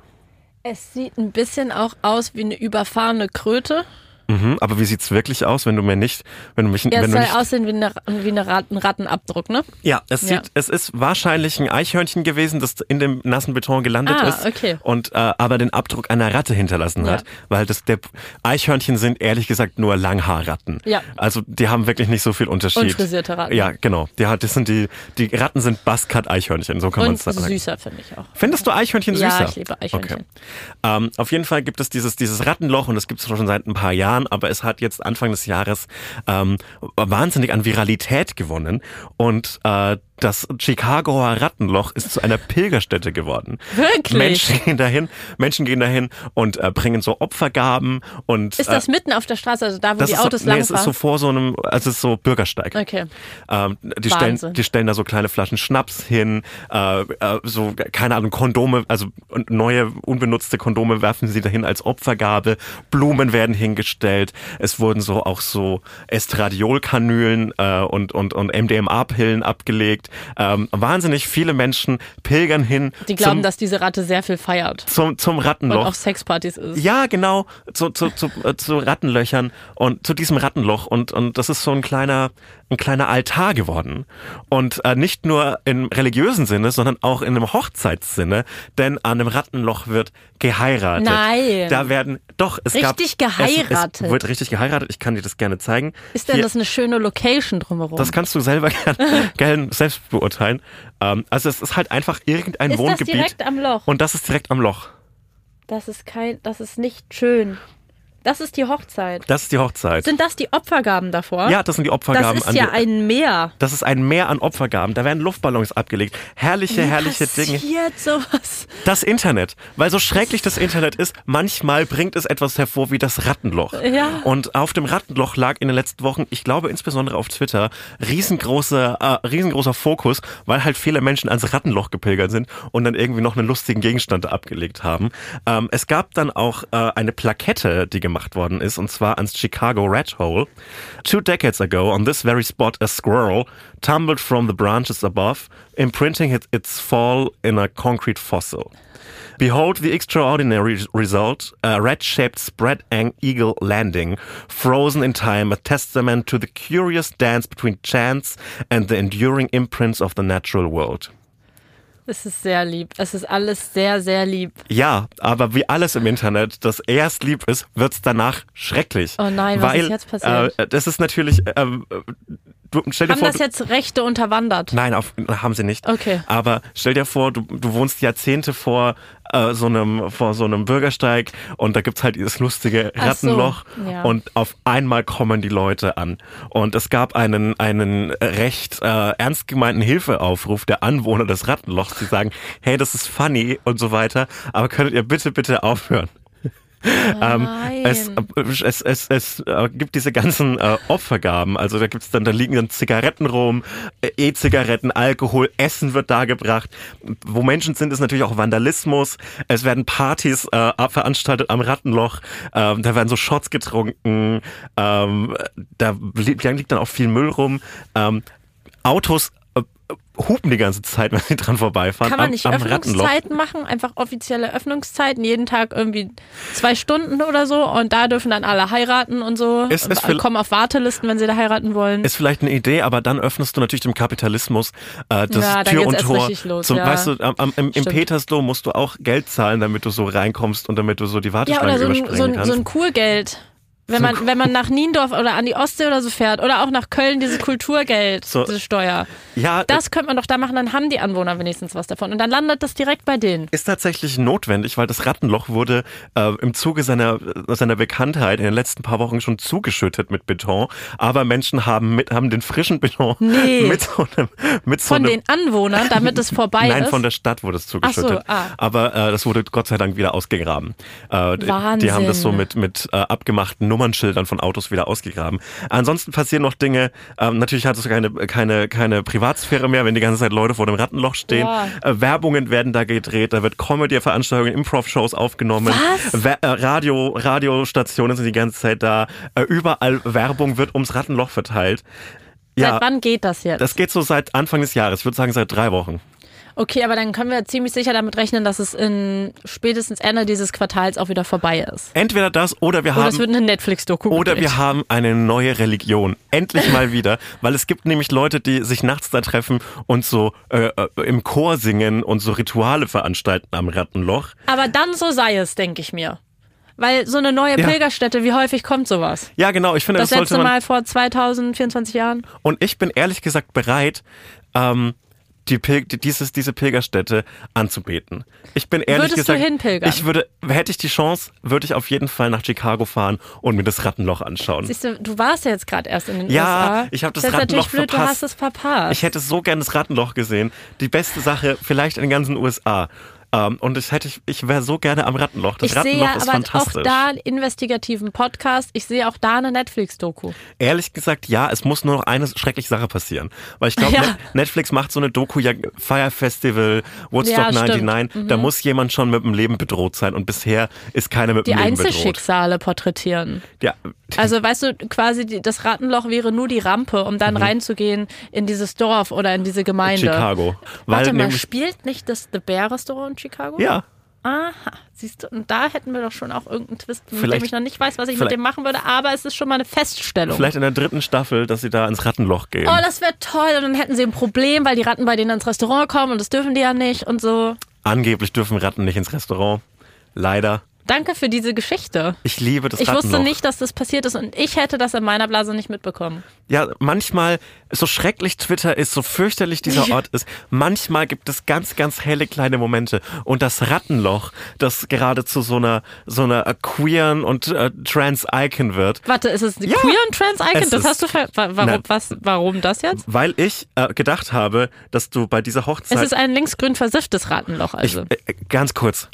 Es sieht ein bisschen auch aus wie eine überfahrene Kröte. Mhm, aber wie sieht's wirklich aus, wenn du mir nicht, wenn du mich, Ja, wenn es du soll nicht, aussehen wie, eine, wie eine Rat, ein Rattenabdruck, ne? ja, es Ja. sieht, es ist wahrscheinlich ein Eichhörnchen gewesen, das in dem nassen Beton gelandet Ah, ist okay. und äh, aber den Abdruck einer Ratte hinterlassen Ja. hat, weil das der Eichhörnchen sind ehrlich gesagt nur Langhaarratten. Ja. Also die haben wirklich nicht so viel Unterschied. Unfrisierte Ratten. Ja, genau. Die hat, das sind die, die Ratten sind Buzzcut-Eichhörnchen, so kann man Und es sagen. süßer, finde ich auch. Findest du Eichhörnchen Ja, süßer? ich liebe Eichhörnchen. Okay. Ähm, auf jeden Fall gibt es dieses, dieses Rattenloch und das gibt es schon seit ein paar Jahren, aber es hat jetzt Anfang des Jahres ähm, wahnsinnig an Viralität gewonnen. Und äh, das Chicagoer Rattenloch ist zu einer Pilgerstätte geworden. Wirklich? Menschen gehen dahin, Menschen gehen dahin und äh, bringen so Opfergaben und Ist das mitten auf der Straße, also da, wo die Autos so, nee, es ist so langfahren? vor so einem, also es ist so Bürgersteig. Okay. Ähm, die, stellen, Wahnsinn. die stellen da so kleine Flaschen Schnaps hin, äh, äh, so, keine Ahnung, Kondome, also neue, unbenutzte Kondome werfen sie dahin als Opfergabe, Blumen werden hingestellt, es wurden so auch so Estradiolkanülen äh, und, und, und MDMA-Pillen abgelegt. Ähm, wahnsinnig viele Menschen pilgern hin Die glauben, zum, dass diese Ratte sehr viel feiert zum, zum und Rattenloch. auf Sexpartys ist. Ja, genau, zu, zu, zu, äh, zu Rattenlöchern und zu diesem Rattenloch und, und das ist so ein kleiner, ein kleiner Altar geworden. Und äh, nicht nur im religiösen Sinne, sondern auch in einem Hochzeitssinne, denn an einem Rattenloch wird geheiratet. Nein. Da werden, doch, es gab... Richtig geheiratet. Es, es wird richtig geheiratet, ich kann dir das gerne zeigen. Ist denn Hier- das eine schöne Location drumherum? das kannst du selber gerne gern selbst beurteilen. Ähm, also es ist halt einfach irgendein ist das Wohngebiet. direkt am Loch? und das ist direkt am Loch. Das ist kein, das ist nicht schön. Das ist die Hochzeit. Das ist die Hochzeit. Sind das die Opfergaben davor? ja, das sind die Opfergaben Das ist ja ein Meer. Das ist ein Meer an Opfergaben. Da werden Luftballons abgelegt. Herrliche, herrliche Dinge. sowas? Das Internet. Weil so schrecklich das Internet ist, manchmal bringt es etwas hervor wie das Rattenloch. Ja. Und auf dem Rattenloch lag in den letzten Wochen, ich glaube insbesondere auf Twitter, riesengroße, äh, riesengroßer Fokus, weil halt viele Menschen ans Rattenloch gepilgert sind und dann irgendwie noch einen lustigen Gegenstand abgelegt haben. Ähm, es gab dann auch äh, eine Plakette, die gemacht worden ist, und zwar ans Chicago Rat Hole. Two decades ago, on this very spot, a squirrel tumbled from the branches above, imprinting it, its fall in a concrete fossil. Behold the extraordinary result, a red-shaped spread ang- eagle landing, frozen in time, a testament to the curious dance between chance and the enduring imprints of the natural world. Es ist sehr lieb. Es ist alles sehr, sehr lieb. Ja, aber wie alles im Internet, das erst lieb ist, wird's danach schrecklich. Oh nein, was Weil, ist jetzt passiert? Äh, das ist natürlich, ähm, du, stell dir Haben vor, das jetzt Rechte unterwandert? Nein, auf, haben sie nicht. Okay. Aber stell dir vor, du, du wohnst Jahrzehnte vor äh, so einem vor so einem Bürgersteig und da gibt's halt dieses lustige Ach so, Rattenloch ja. und auf einmal kommen die Leute an und es gab einen einen recht äh, ernst gemeinten Hilfeaufruf der Anwohner des Rattenlochs, die sagen, hey, das ist funny und so weiter, aber könntet ihr bitte bitte aufhören? Ähm, es, es, es, es äh, gibt diese ganzen äh, Opfergaben. Also da gibt's dann, da liegen dann Zigaretten rum, äh, E-Zigaretten, Alkohol, Essen wird dargebracht. Wo Menschen sind, ist natürlich auch Vandalismus. Es werden Partys äh, veranstaltet am Rattenloch. Ähm, da werden so Shots getrunken. Ähm, da li- liegt dann auch viel Müll rum. Ähm, Autos hupen die ganze Zeit, wenn sie dran vorbeifahren. Kann man am, nicht am Rattenloch. Öffnungszeiten machen? Einfach offizielle Öffnungszeiten, jeden Tag irgendwie zwei Stunden oder so und da dürfen dann alle heiraten und so. Ist und viel- kommen auf Wartelisten, wenn sie da heiraten wollen. Ist vielleicht eine Idee, aber dann öffnest du natürlich dem Kapitalismus äh, das Ja, Tür und Tor. los, zum, ja. Weißt du, am, am, im, im. Petersdom musst du auch Geld zahlen, damit du so reinkommst und damit du so die ja, Warteschlange oder so ein, überspringen so, ein, kannst. so ein Kurgeld. Wenn man, wenn man nach Niendorf oder an die Ostsee oder so fährt oder auch nach Köln diese Kulturgeld, So. diese Steuer. ja, Das könnte man doch da machen, dann haben die Anwohner wenigstens was davon. Und dann landet das direkt bei denen. ist tatsächlich notwendig, weil das Rattenloch wurde äh, im Zuge seiner, seiner Bekanntheit in den letzten paar Wochen schon zugeschüttet mit Beton. Aber Menschen haben, mit, haben den frischen Beton Nee. mit so einem, mit so Von einem den Anwohnern, damit es vorbei Nein, ist. von der Stadt wurde es zugeschüttet. So, ah. Aber äh, das wurde Gott sei Dank wieder ausgegraben. Äh, Die Wahnsinn. haben das so mit, mit äh, abgemachten Nummernschildern von Autos wieder ausgegraben. Ansonsten passieren noch Dinge. Ähm, natürlich hat es keine, keine, keine Privatsphäre mehr, wenn die ganze Zeit Leute vor dem Rattenloch stehen. Ja. Äh, Werbungen werden da gedreht, da wird Comedy-Veranstaltungen, Improv-Shows aufgenommen. Was? We äh, Radio, Radiostationen sind die ganze Zeit da. Äh, überall Werbung wird ums Rattenloch verteilt. Seit wann geht das jetzt? das geht so seit Anfang des Jahres. Ich würde sagen seit drei Wochen. Okay, aber dann können wir ziemlich sicher damit rechnen, dass es in spätestens Ende dieses Quartals auch wieder vorbei ist. Entweder das oder wir Oder haben es wird eine Netflix-Doku Oder gedreht. wir haben eine neue Religion. Endlich mal wieder. Weil es gibt nämlich Leute, die sich nachts da treffen und so äh, äh, im Chor singen und so Rituale veranstalten am Rattenloch. Aber dann so sei es, denke ich mir. Weil so eine neue Ja. Pilgerstätte, wie häufig kommt sowas? Ja, genau. Ich finde, Das, das, letzte. Mal vor 2024 Jahren? Und ich bin ehrlich gesagt bereit, ähm, die Pil die- dieses, diese Pilgerstätte anzubeten. Ich bin ehrlich Würdest du gesagt, hinpilgern? ich würde, hätte ich die Chance, würde ich auf jeden Fall nach Chicago fahren und mir das Rattenloch anschauen. Siehst du, du warst ja jetzt gerade erst in den Ja, USA. ich habe das ist jetzt Rattenloch natürlich blöd, verpasst. du hast es verpasst. Ich hätte so gern das Rattenloch gesehen. Die beste Sache vielleicht in den ganzen USA. Ähm, und ich hätte, ich, ich wäre so gerne am Rattenloch. Das ich sehe Rattenloch ja ist aber fantastisch. auch da einen investigativen Podcast. Ich sehe auch da eine Netflix-Doku. Ehrlich gesagt, ja, es muss nur noch eine schreckliche Sache passieren. Weil ich glaube, Ja. Net Netflix macht so eine Doku, ja, Fire Festival, Woodstock Ja, stimmt. 99, da muss jemand schon mit dem Leben bedroht sein und bisher ist keiner mit Die dem Leben bedroht. Einzelschicksale porträtieren. Ja, Also weißt du, quasi die, das Rattenloch wäre nur die Rampe, um Mhm. dann reinzugehen in dieses Dorf oder in diese Gemeinde. Chicago. Weil Warte mal, spielt nicht das The Bear Restaurant in Chicago? ja, Aha, siehst du, und da hätten wir doch schon auch irgendeinen Twist, mit Vielleicht- dem ich noch nicht weiß, was ich mit dem machen würde, aber es ist schon mal eine Feststellung. vielleicht in der dritten Staffel, dass sie da ins Rattenloch gehen. Oh, das wäre toll. Und dann hätten sie ein Problem, weil die Ratten bei denen ins Restaurant kommen und das dürfen die ja nicht und so. Angeblich dürfen Ratten nicht ins Restaurant. Leider. Danke für diese Geschichte. Ich liebe das Ich wusste nicht, dass das passiert ist und ich hätte das in meiner Blase nicht mitbekommen. Ja, manchmal, so schrecklich Twitter ist, so fürchterlich dieser Ort ist, manchmal gibt es ganz, ganz helle kleine Momente. Und das Rattenloch, das gerade zu so einer, so einer äh, queeren und äh, trans-Icon wird, Warte, ist es Ja, queer und trans Icon? es Das hast du ver wa warum, Nein. was, warum das jetzt? weil ich äh, gedacht habe, dass du bei dieser Es Hochzeit... ist ein linksgrün versifftes Rattenloch, ich, also. äh, äh, ganz kurz.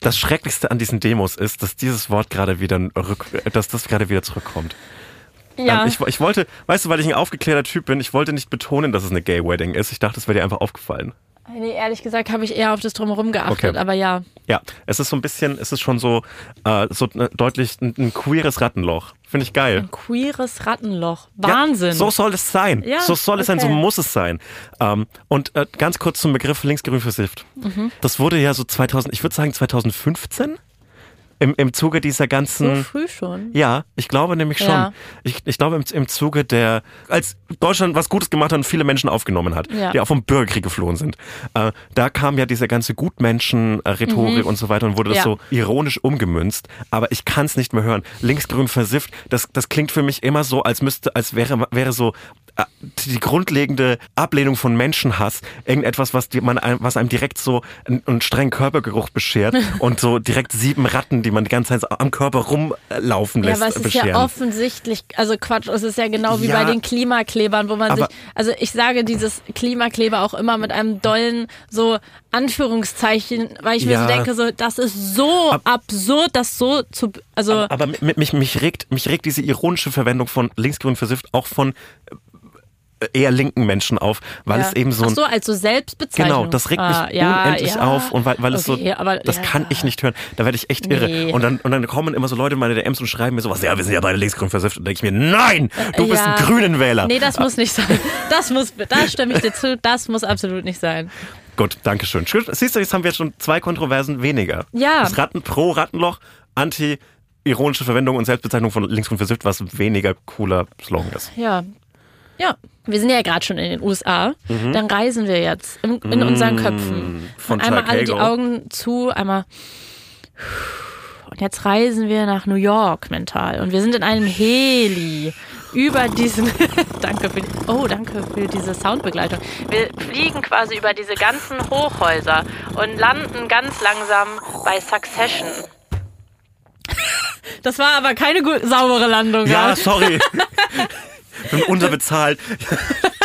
Das Schrecklichste an diesen Demos ist, dass dieses Wort gerade wieder rück, dass das gerade wieder zurückkommt. ja. Ähm, ich, ich wollte, weißt du, weil ich ein aufgeklärter Typ bin, ich wollte nicht betonen, dass es eine Gay Wedding ist. Ich dachte, es wäre dir einfach aufgefallen. nee, ehrlich gesagt habe ich eher auf das Drumherum geachtet, Okay. aber ja. Ja, es ist so ein bisschen, es ist schon so, äh, so äh, deutlich ein, ein queeres Rattenloch. Finde ich geil. Ein queeres Rattenloch. Wahnsinn. Ja, so soll es sein. Ja, so soll es sein, so muss es sein. Ähm, und äh, ganz kurz zum Begriff linksgrün versifft. Mhm. Das wurde ja so 2000, ich würde sagen 2015 im, im Zuge dieser so ganzen. früh schon. Ja, ich glaube nämlich schon. Ja. Ich, ich glaube im, im Zuge der, als Deutschland was Gutes gemacht hat und viele Menschen aufgenommen hat, Ja. die auch vom Bürgerkrieg geflohen sind, äh, da kam ja diese ganze Gutmenschen-Rhetorik und so weiter und wurde das Mhm. Ja. so ironisch umgemünzt. Aber ich kann es nicht mehr hören. Linksgrün versifft, das, das klingt für mich immer so, als müsste, als wäre, wäre so die grundlegende Ablehnung von Menschenhass irgendetwas, was, man, einem- was einem direkt so einen, strengen Körpergeruch beschert und so direkt sieben Ratten, die man die ganze Zeit am Körper rumlaufen Ja, lässt, aber es ist ja offensichtlich, also Quatsch, es ist ja genau wie Ja. bei den Klimaklebern, wo man sich, also ich sage dieses Klimakleber auch immer mit einem dollen, so Anführungszeichen, weil ich mir Ja. so denke, so, das ist so absurd, das so zu, also, Aber mich, mich, mich, regt, mich regt diese ironische Verwendung von linksgrün versifft auch von äh, eher linken Menschen auf, weil ja. es eben so Ach ein so, als so Selbstbezeichnung. Genau, das regt mich Ah, ja, unendlich ja. auf und weil, weil es Okay, so, aber, das kann ich nicht hören. Da werde ich echt irre. Nee. Und dann, und dann kommen immer so Leute in meine DMs und schreiben mir sowas, ja, wir sind ja beide linksgrün versifft. Und denke ich mir, nein, du bist ein grünen Wähler. Nee, das muss nicht sein. Das muss, da stimme ich dir zu, das muss absolut nicht sein. Gut, danke schön. Siehst du, jetzt haben wir jetzt schon zwei Kontroversen weniger. Ja. Das Ratten, pro Rattenloch, anti ironische Verwendung und Selbstbezeichnung von linksgrün versifft, was weniger cooler Slogan ist. Ja. Ja. Wir sind ja gerade schon in den USA. Mhm. Dann reisen wir jetzt in, in unseren Köpfen. von einmal alle die. Augen zu, einmal. Und jetzt reisen wir nach New York mental. Und wir sind in einem Heli über diesen. danke für die, Oh, danke für diese Soundbegleitung. Wir fliegen quasi über diese ganzen Hochhäuser und landen ganz langsam bei Succession. Das war aber keine gut, saubere Landung. Ja, ja. sorry. Bin unterbezahlt.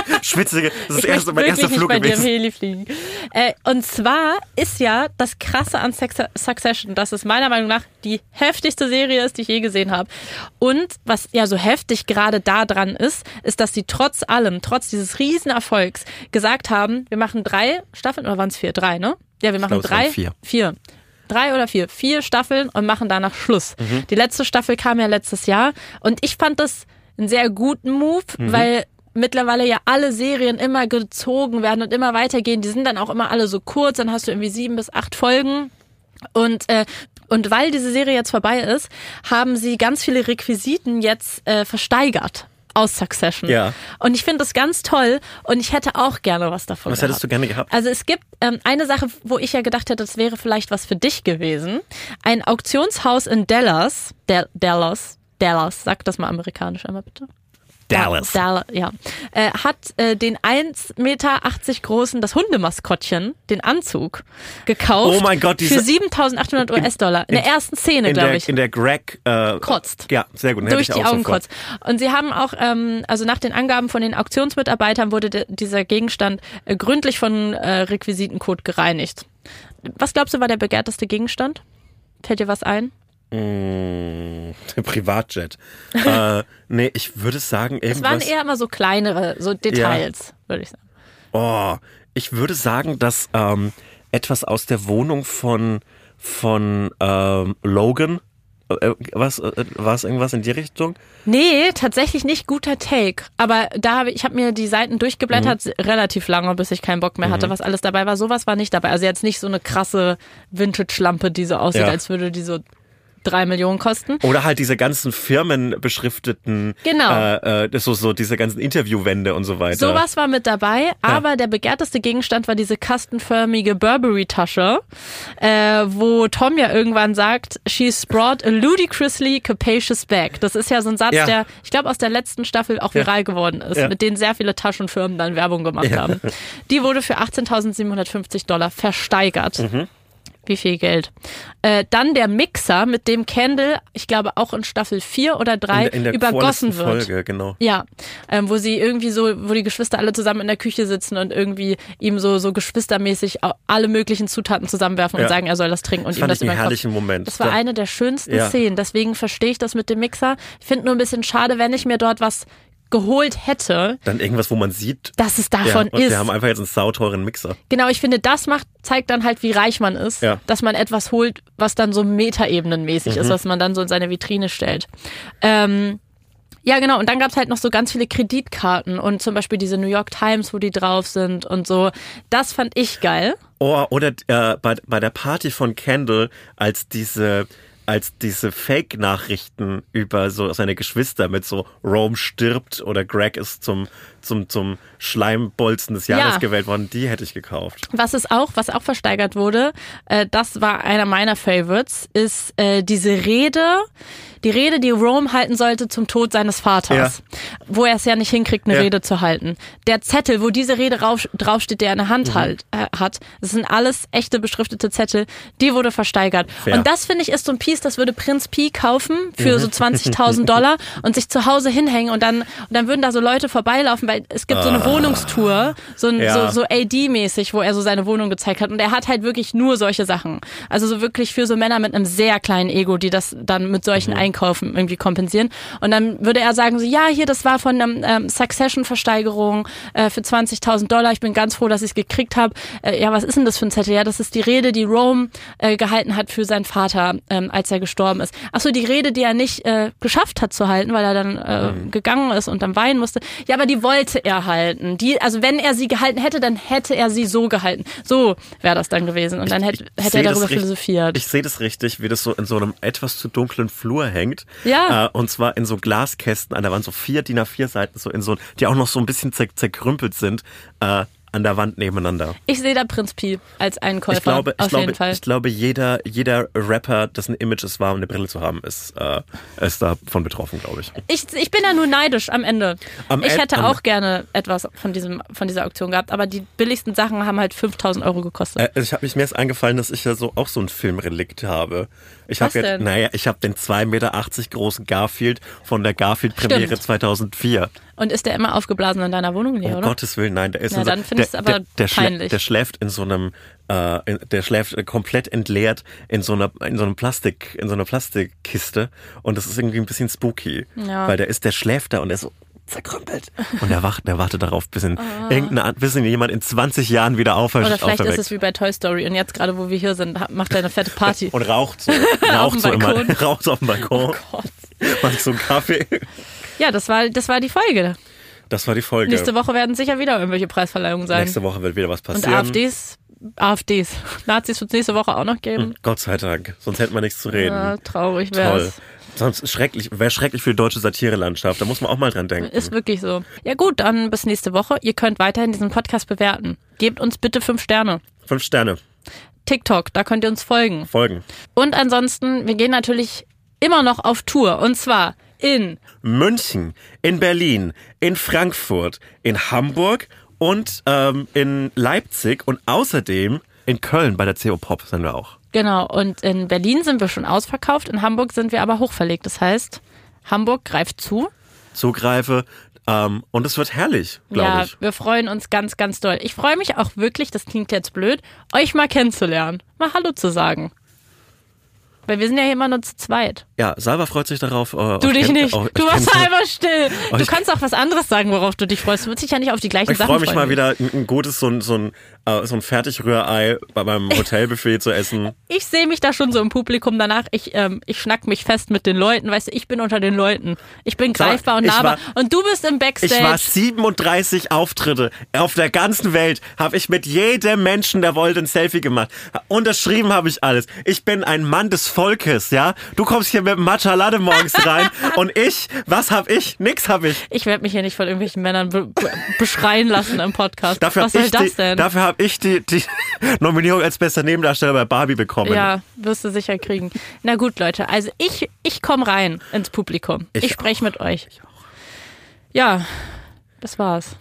Schwitzige, das ist das Ich erste, möchte mein erster Flug nicht bei dir im gewesen. Heli fliegen. Äh, und zwar ist ja das Krasse an Suc- Succession, dass es meiner Meinung nach die heftigste Serie ist, die ich je gesehen habe. Und was ja so heftig gerade da dran ist, ist, dass sie trotz allem, trotz dieses riesen Erfolgs gesagt haben, wir machen drei Staffeln, oder waren es vier? Drei, ne? Ja, wir machen drei. vier. Vier. Drei oder vier. Vier Staffeln und machen danach Schluss. Die letzte Staffel kam ja letztes Jahr und ich fand das einen sehr guten Move, weil mittlerweile ja alle Serien immer gezogen werden und immer weitergehen. Die sind dann auch immer alle so kurz, dann hast du irgendwie sieben bis acht Folgen. Und, äh, und weil diese Serie jetzt vorbei ist, haben sie ganz viele Requisiten jetzt äh, versteigert aus Succession. Ja. Und ich finde das ganz toll und ich hätte auch gerne was davon Was gehabt. hättest du gerne gehabt? Also es gibt ähm, eine Sache, wo ich ja gedacht hätte, das wäre vielleicht was für dich gewesen. Ein Auktionshaus in Dallas, Dal- Dallas, Dallas, sag das mal amerikanisch einmal bitte. Dallas. Dallas, ja. Äh, hat äh, den 1,80 Meter großen, das Hundemaskottchen, den Anzug, gekauft. Oh mein Gott, diese- Für 7800 US-Dollar. In, der ersten Szene, in glaube ich. in der Greg äh, Kotzt. Ja, sehr gut. Durch die Augen sofort. kotzt. Und sie haben auch, ähm, also nach den Angaben von den Auktionsmitarbeitern wurde de, dieser Gegenstand äh, gründlich von äh, Requisitencode gereinigt. Was glaubst du war der begehrteste Gegenstand? Fällt dir was ein? Mm, Privatjet. äh, nee, ich würde sagen Es waren irgendwas. eher immer so kleinere, so Details, würde ich sagen. oh, ich würde sagen, dass ähm, etwas aus der Wohnung von von ähm, Logan. Äh, was äh, war es irgendwas in die Richtung? Nee, tatsächlich nicht guter Take. Aber da habe ich, ich habe mir die Seiten durchgeblättert, relativ lange, bis ich keinen Bock mehr hatte, was alles dabei war. Sowas war nicht dabei. Also jetzt nicht so eine krasse Vintage-Lampe, die so aussieht, Ja. als würde die so drei Millionen kosten. Oder halt diese ganzen firmenbeschrifteten, Genau. äh, äh, so, so diese ganzen Interviewwände und so weiter. Sowas war mit dabei, aber der begehrteste Gegenstand war diese kastenförmige Burberry-Tasche, äh, wo Tom ja irgendwann sagt, she's brought a ludicrously capacious bag. Das ist ja so ein Satz, Ja. der, ich glaube, aus der letzten Staffel auch viral geworden ist, Ja. mit denen sehr viele Taschenfirmen dann Werbung gemacht Ja. haben. Die wurde für 18.750 Dollar versteigert. Mhm. Wie viel Geld? Äh, dann der Mixer, mit dem Kendall, ich glaube auch in Staffel 4 oder 3, in, in der übergossen wird. Folge, genau. Ja, ähm, wo sie irgendwie so, wo die Geschwister alle zusammen in der Küche sitzen und irgendwie ihm so so geschwistermäßig alle möglichen Zutaten zusammenwerfen Ja. und sagen, er soll das trinken und Das ihm das über den Kopf. herrlichen Moment. Das war Da- eine der schönsten Ja. Szenen. Deswegen verstehe ich das mit dem Mixer. Ich finde nur ein bisschen schade, wenn ich mir dort was geholt hätte, Dann irgendwas, wo man sieht, dass es ja, davon und ist. wir haben einfach jetzt einen sauteuren Mixer. Genau, ich finde, das macht, zeigt dann halt, wie reich man ist, Ja. dass man etwas holt, was dann so metaebenenmäßig Mhm. ist, was man dann so in seine Vitrine stellt. Ähm, ja, genau. Und dann gab's halt noch so ganz viele Kreditkarten und zum Beispiel diese New York Times, wo die drauf sind und so. Das fand ich geil. Oh, oder äh, bei, bei der Party von Kendall, als diese als diese Fake-Nachrichten über so seine Geschwister mit so Rome stirbt oder Greg ist zum zum zum Schleimbolzen des Jahres Ja. gewählt worden, die hätte ich gekauft. Was ist auch, was auch versteigert wurde, äh, das war einer meiner Favorites, ist äh, diese Rede, die Rede, die Rome halten sollte zum Tod seines Vaters, wo er es ja nicht hinkriegt, eine Ja. Rede zu halten. Der Zettel, wo diese Rede rauf, draufsteht, der er in der Mhm. Hand halt, äh, hat, das sind alles echte beschriftete Zettel, die wurde versteigert. Fair. Und das finde ich ist so ein Piece das würde Prinz Pi kaufen für so 20.000 Dollar und sich zu Hause hinhängen und dann, und dann würden da so Leute vorbeilaufen, weil es gibt so eine Wohnungstour, so, ein, Ja. so, so AD-mäßig, wo er so seine Wohnung gezeigt hat und er hat halt wirklich nur solche Sachen. Also so wirklich für so Männer mit einem sehr kleinen Ego, die das dann mit solchen Einkaufen irgendwie kompensieren. Und dann würde er sagen so, ja, hier, das war von einem ähm, Succession-Versteigerung äh, für 20.000 Dollar. Ich bin ganz froh, dass ich es gekriegt habe. Äh, ja, was ist denn das für ein Zettel? Ja, das ist die Rede, die Rome äh, gehalten hat für seinen Vater, ähm, als er gestorben ist. Ach so, die Rede, die er nicht äh, geschafft hat zu halten, weil er dann äh, gegangen ist und dann weinen musste. Ja, aber die wollte er halten. Die, also wenn er sie gehalten hätte, dann hätte er sie so gehalten. So wäre das dann gewesen. Und dann hätte, Ich hätte er darüber richtig- philosophiert. Ich sehe das richtig, wie das so in so einem etwas zu dunklen Flur hängt. Ja. Äh, und zwar in so Glaskästen an der Wand, so vier DIN A4 Seiten, so in so, die auch noch so ein bisschen zer zerkrümpelt sind, äh, an der Wand nebeneinander. Ich sehe da Prinz Pi als Einkäufer. Ich glaube, ich auf glaube, jeden Fall. ich glaube, jeder, jeder Rapper, dessen Image es war, um eine Brille zu haben, ist, äh, ist davon betroffen, glaube ich. Ich, ich bin da nur neidisch am Ende. Am ich hätte auch gerne etwas von diesem von dieser Auktion gehabt, aber die billigsten Sachen haben halt 5000 Euro gekostet. Äh, ich habe mich mir ist eingefallen, dass ich ja so auch so ein Filmrelikt habe. Ich habe denn? naja, ich habe den 2,80 Meter großen Garfield von der Garfield-Premiere Stimmt. 2004. Und ist der immer aufgeblasen in deiner Wohnung, nee, Um oder? Gottes Willen, nein, der ist Ja, so, dann finde ich's der, aber der, der, peinlich. der schläft in so einem, äh, in, der schläft komplett entleert in so einer, in so einem Plastik, in so einer Plastikkiste und das ist irgendwie ein bisschen spooky, Ja. weil der ist, der schläft da und der ist so zerkrümpelt und der wacht, der wartet darauf, bis ihn irgendeine, bis ihn jemand in 20 Jahren wieder auf, Ah. Oder vielleicht auferweckt. ist es wie bei Toy Story und jetzt gerade, wo wir hier sind, macht er eine fette Party. und raucht so, raucht dem so immer, Balkon. Oh raucht so auf dem Balkon, Gott. macht so einen Kaffee. Ja, das war, das war die Folge. Das war die Folge. Nächste Woche werden sicher wieder irgendwelche Preisverleihungen sein. Nächste Woche wird wieder was und passieren. AfDs, AfDs. Nazis wird es nächste Woche auch noch geben. Gott sei Dank, sonst hätten wir nichts zu reden. Ja, traurig Toll. wär's. Sonst schrecklich, wäre schrecklich für die deutsche Satirelandschaft. Da muss man auch mal dran denken. Ist wirklich so. Ja gut, dann bis nächste Woche. Ihr könnt weiterhin diesen Podcast bewerten. Gebt uns bitte fünf Sterne. Fünf Sterne. TikTok, da könnt ihr uns folgen. Folgen. Und ansonsten, wir gehen natürlich immer noch auf Tour. Und zwar in München, in Berlin, in Frankfurt, in Hamburg und ähm, in Leipzig und außerdem in Köln bei der CO Pop sind wir auch. Genau, und in Berlin sind wir schon ausverkauft, in Hamburg sind wir aber hochverlegt. Das heißt, Hamburg greift zu. Zugreife. Ähm, und es wird herrlich, glaube ja, ich. wir freuen uns ganz, ganz doll. Ich freue mich auch wirklich, das klingt jetzt blöd, euch mal kennenzulernen, mal Hallo zu sagen. Weil wir sind ja hier immer nur zu zweit. Ja, Salva freut sich darauf. Äh, Du dich nicht. euch Du warst einfach still. Du euch- kannst auch was anderes sagen, worauf du dich freust. Du wirst dich ja nicht auf die gleichen Ich Sachen freue mich freuen. mal wieder ein, ein gutes, so ein, so ein, äh, so ein Fertigrührei bei meinem Hotelbuffet zu essen. Ich sehe mich da schon so im Publikum danach. Ich, ähm, ich schnack mich fest mit den Leuten. Weißt du, ich bin unter den Leuten. Ich bin greifbar und nahbar. Und du bist im Backstage. Ich war 37 Auftritte auf der ganzen Welt, habe ich mit jedem Menschen, der wollte, ein Selfie gemacht. Unterschrieben habe ich alles. Ich bin ein Mann des Volkes, ja. Du kommst hier mit Matcha Latte morgens rein und ich, was hab ich? Nix hab ich. Ich werde mich hier nicht von irgendwelchen Männern be be beschreien lassen im Podcast. Dafür Was habe soll das die, denn? dafür hab ich die, die Nominierung als bester Nebendarsteller bei Barbie bekommen. ja, wirst du sicher kriegen. Na gut, Leute. Also ich, ich komme rein ins Publikum. Ich, Ich spreche mit euch. Ja, das war's.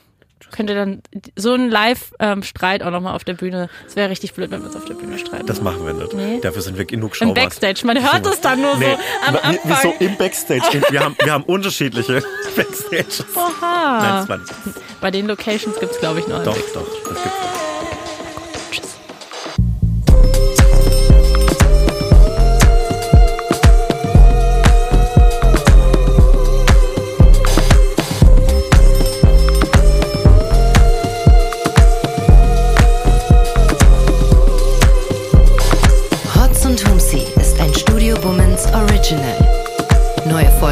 Könnt ihr dann so einen Live-Streit auch nochmal auf der Bühne. Es wäre richtig blöd, wenn wir uns auf der Bühne streiten. Das machen wir nicht. Nee. Dafür sind wir genug Im Showbars. Backstage. Man hört es dann nur Nee, so am Anfang. wieso im Backstage? Wir haben, wir haben unterschiedliche Backstages. Oha. Nein, das war nicht. Bei den Locations gibt's glaube ich, einen Doch, doch, das gibt's. auch.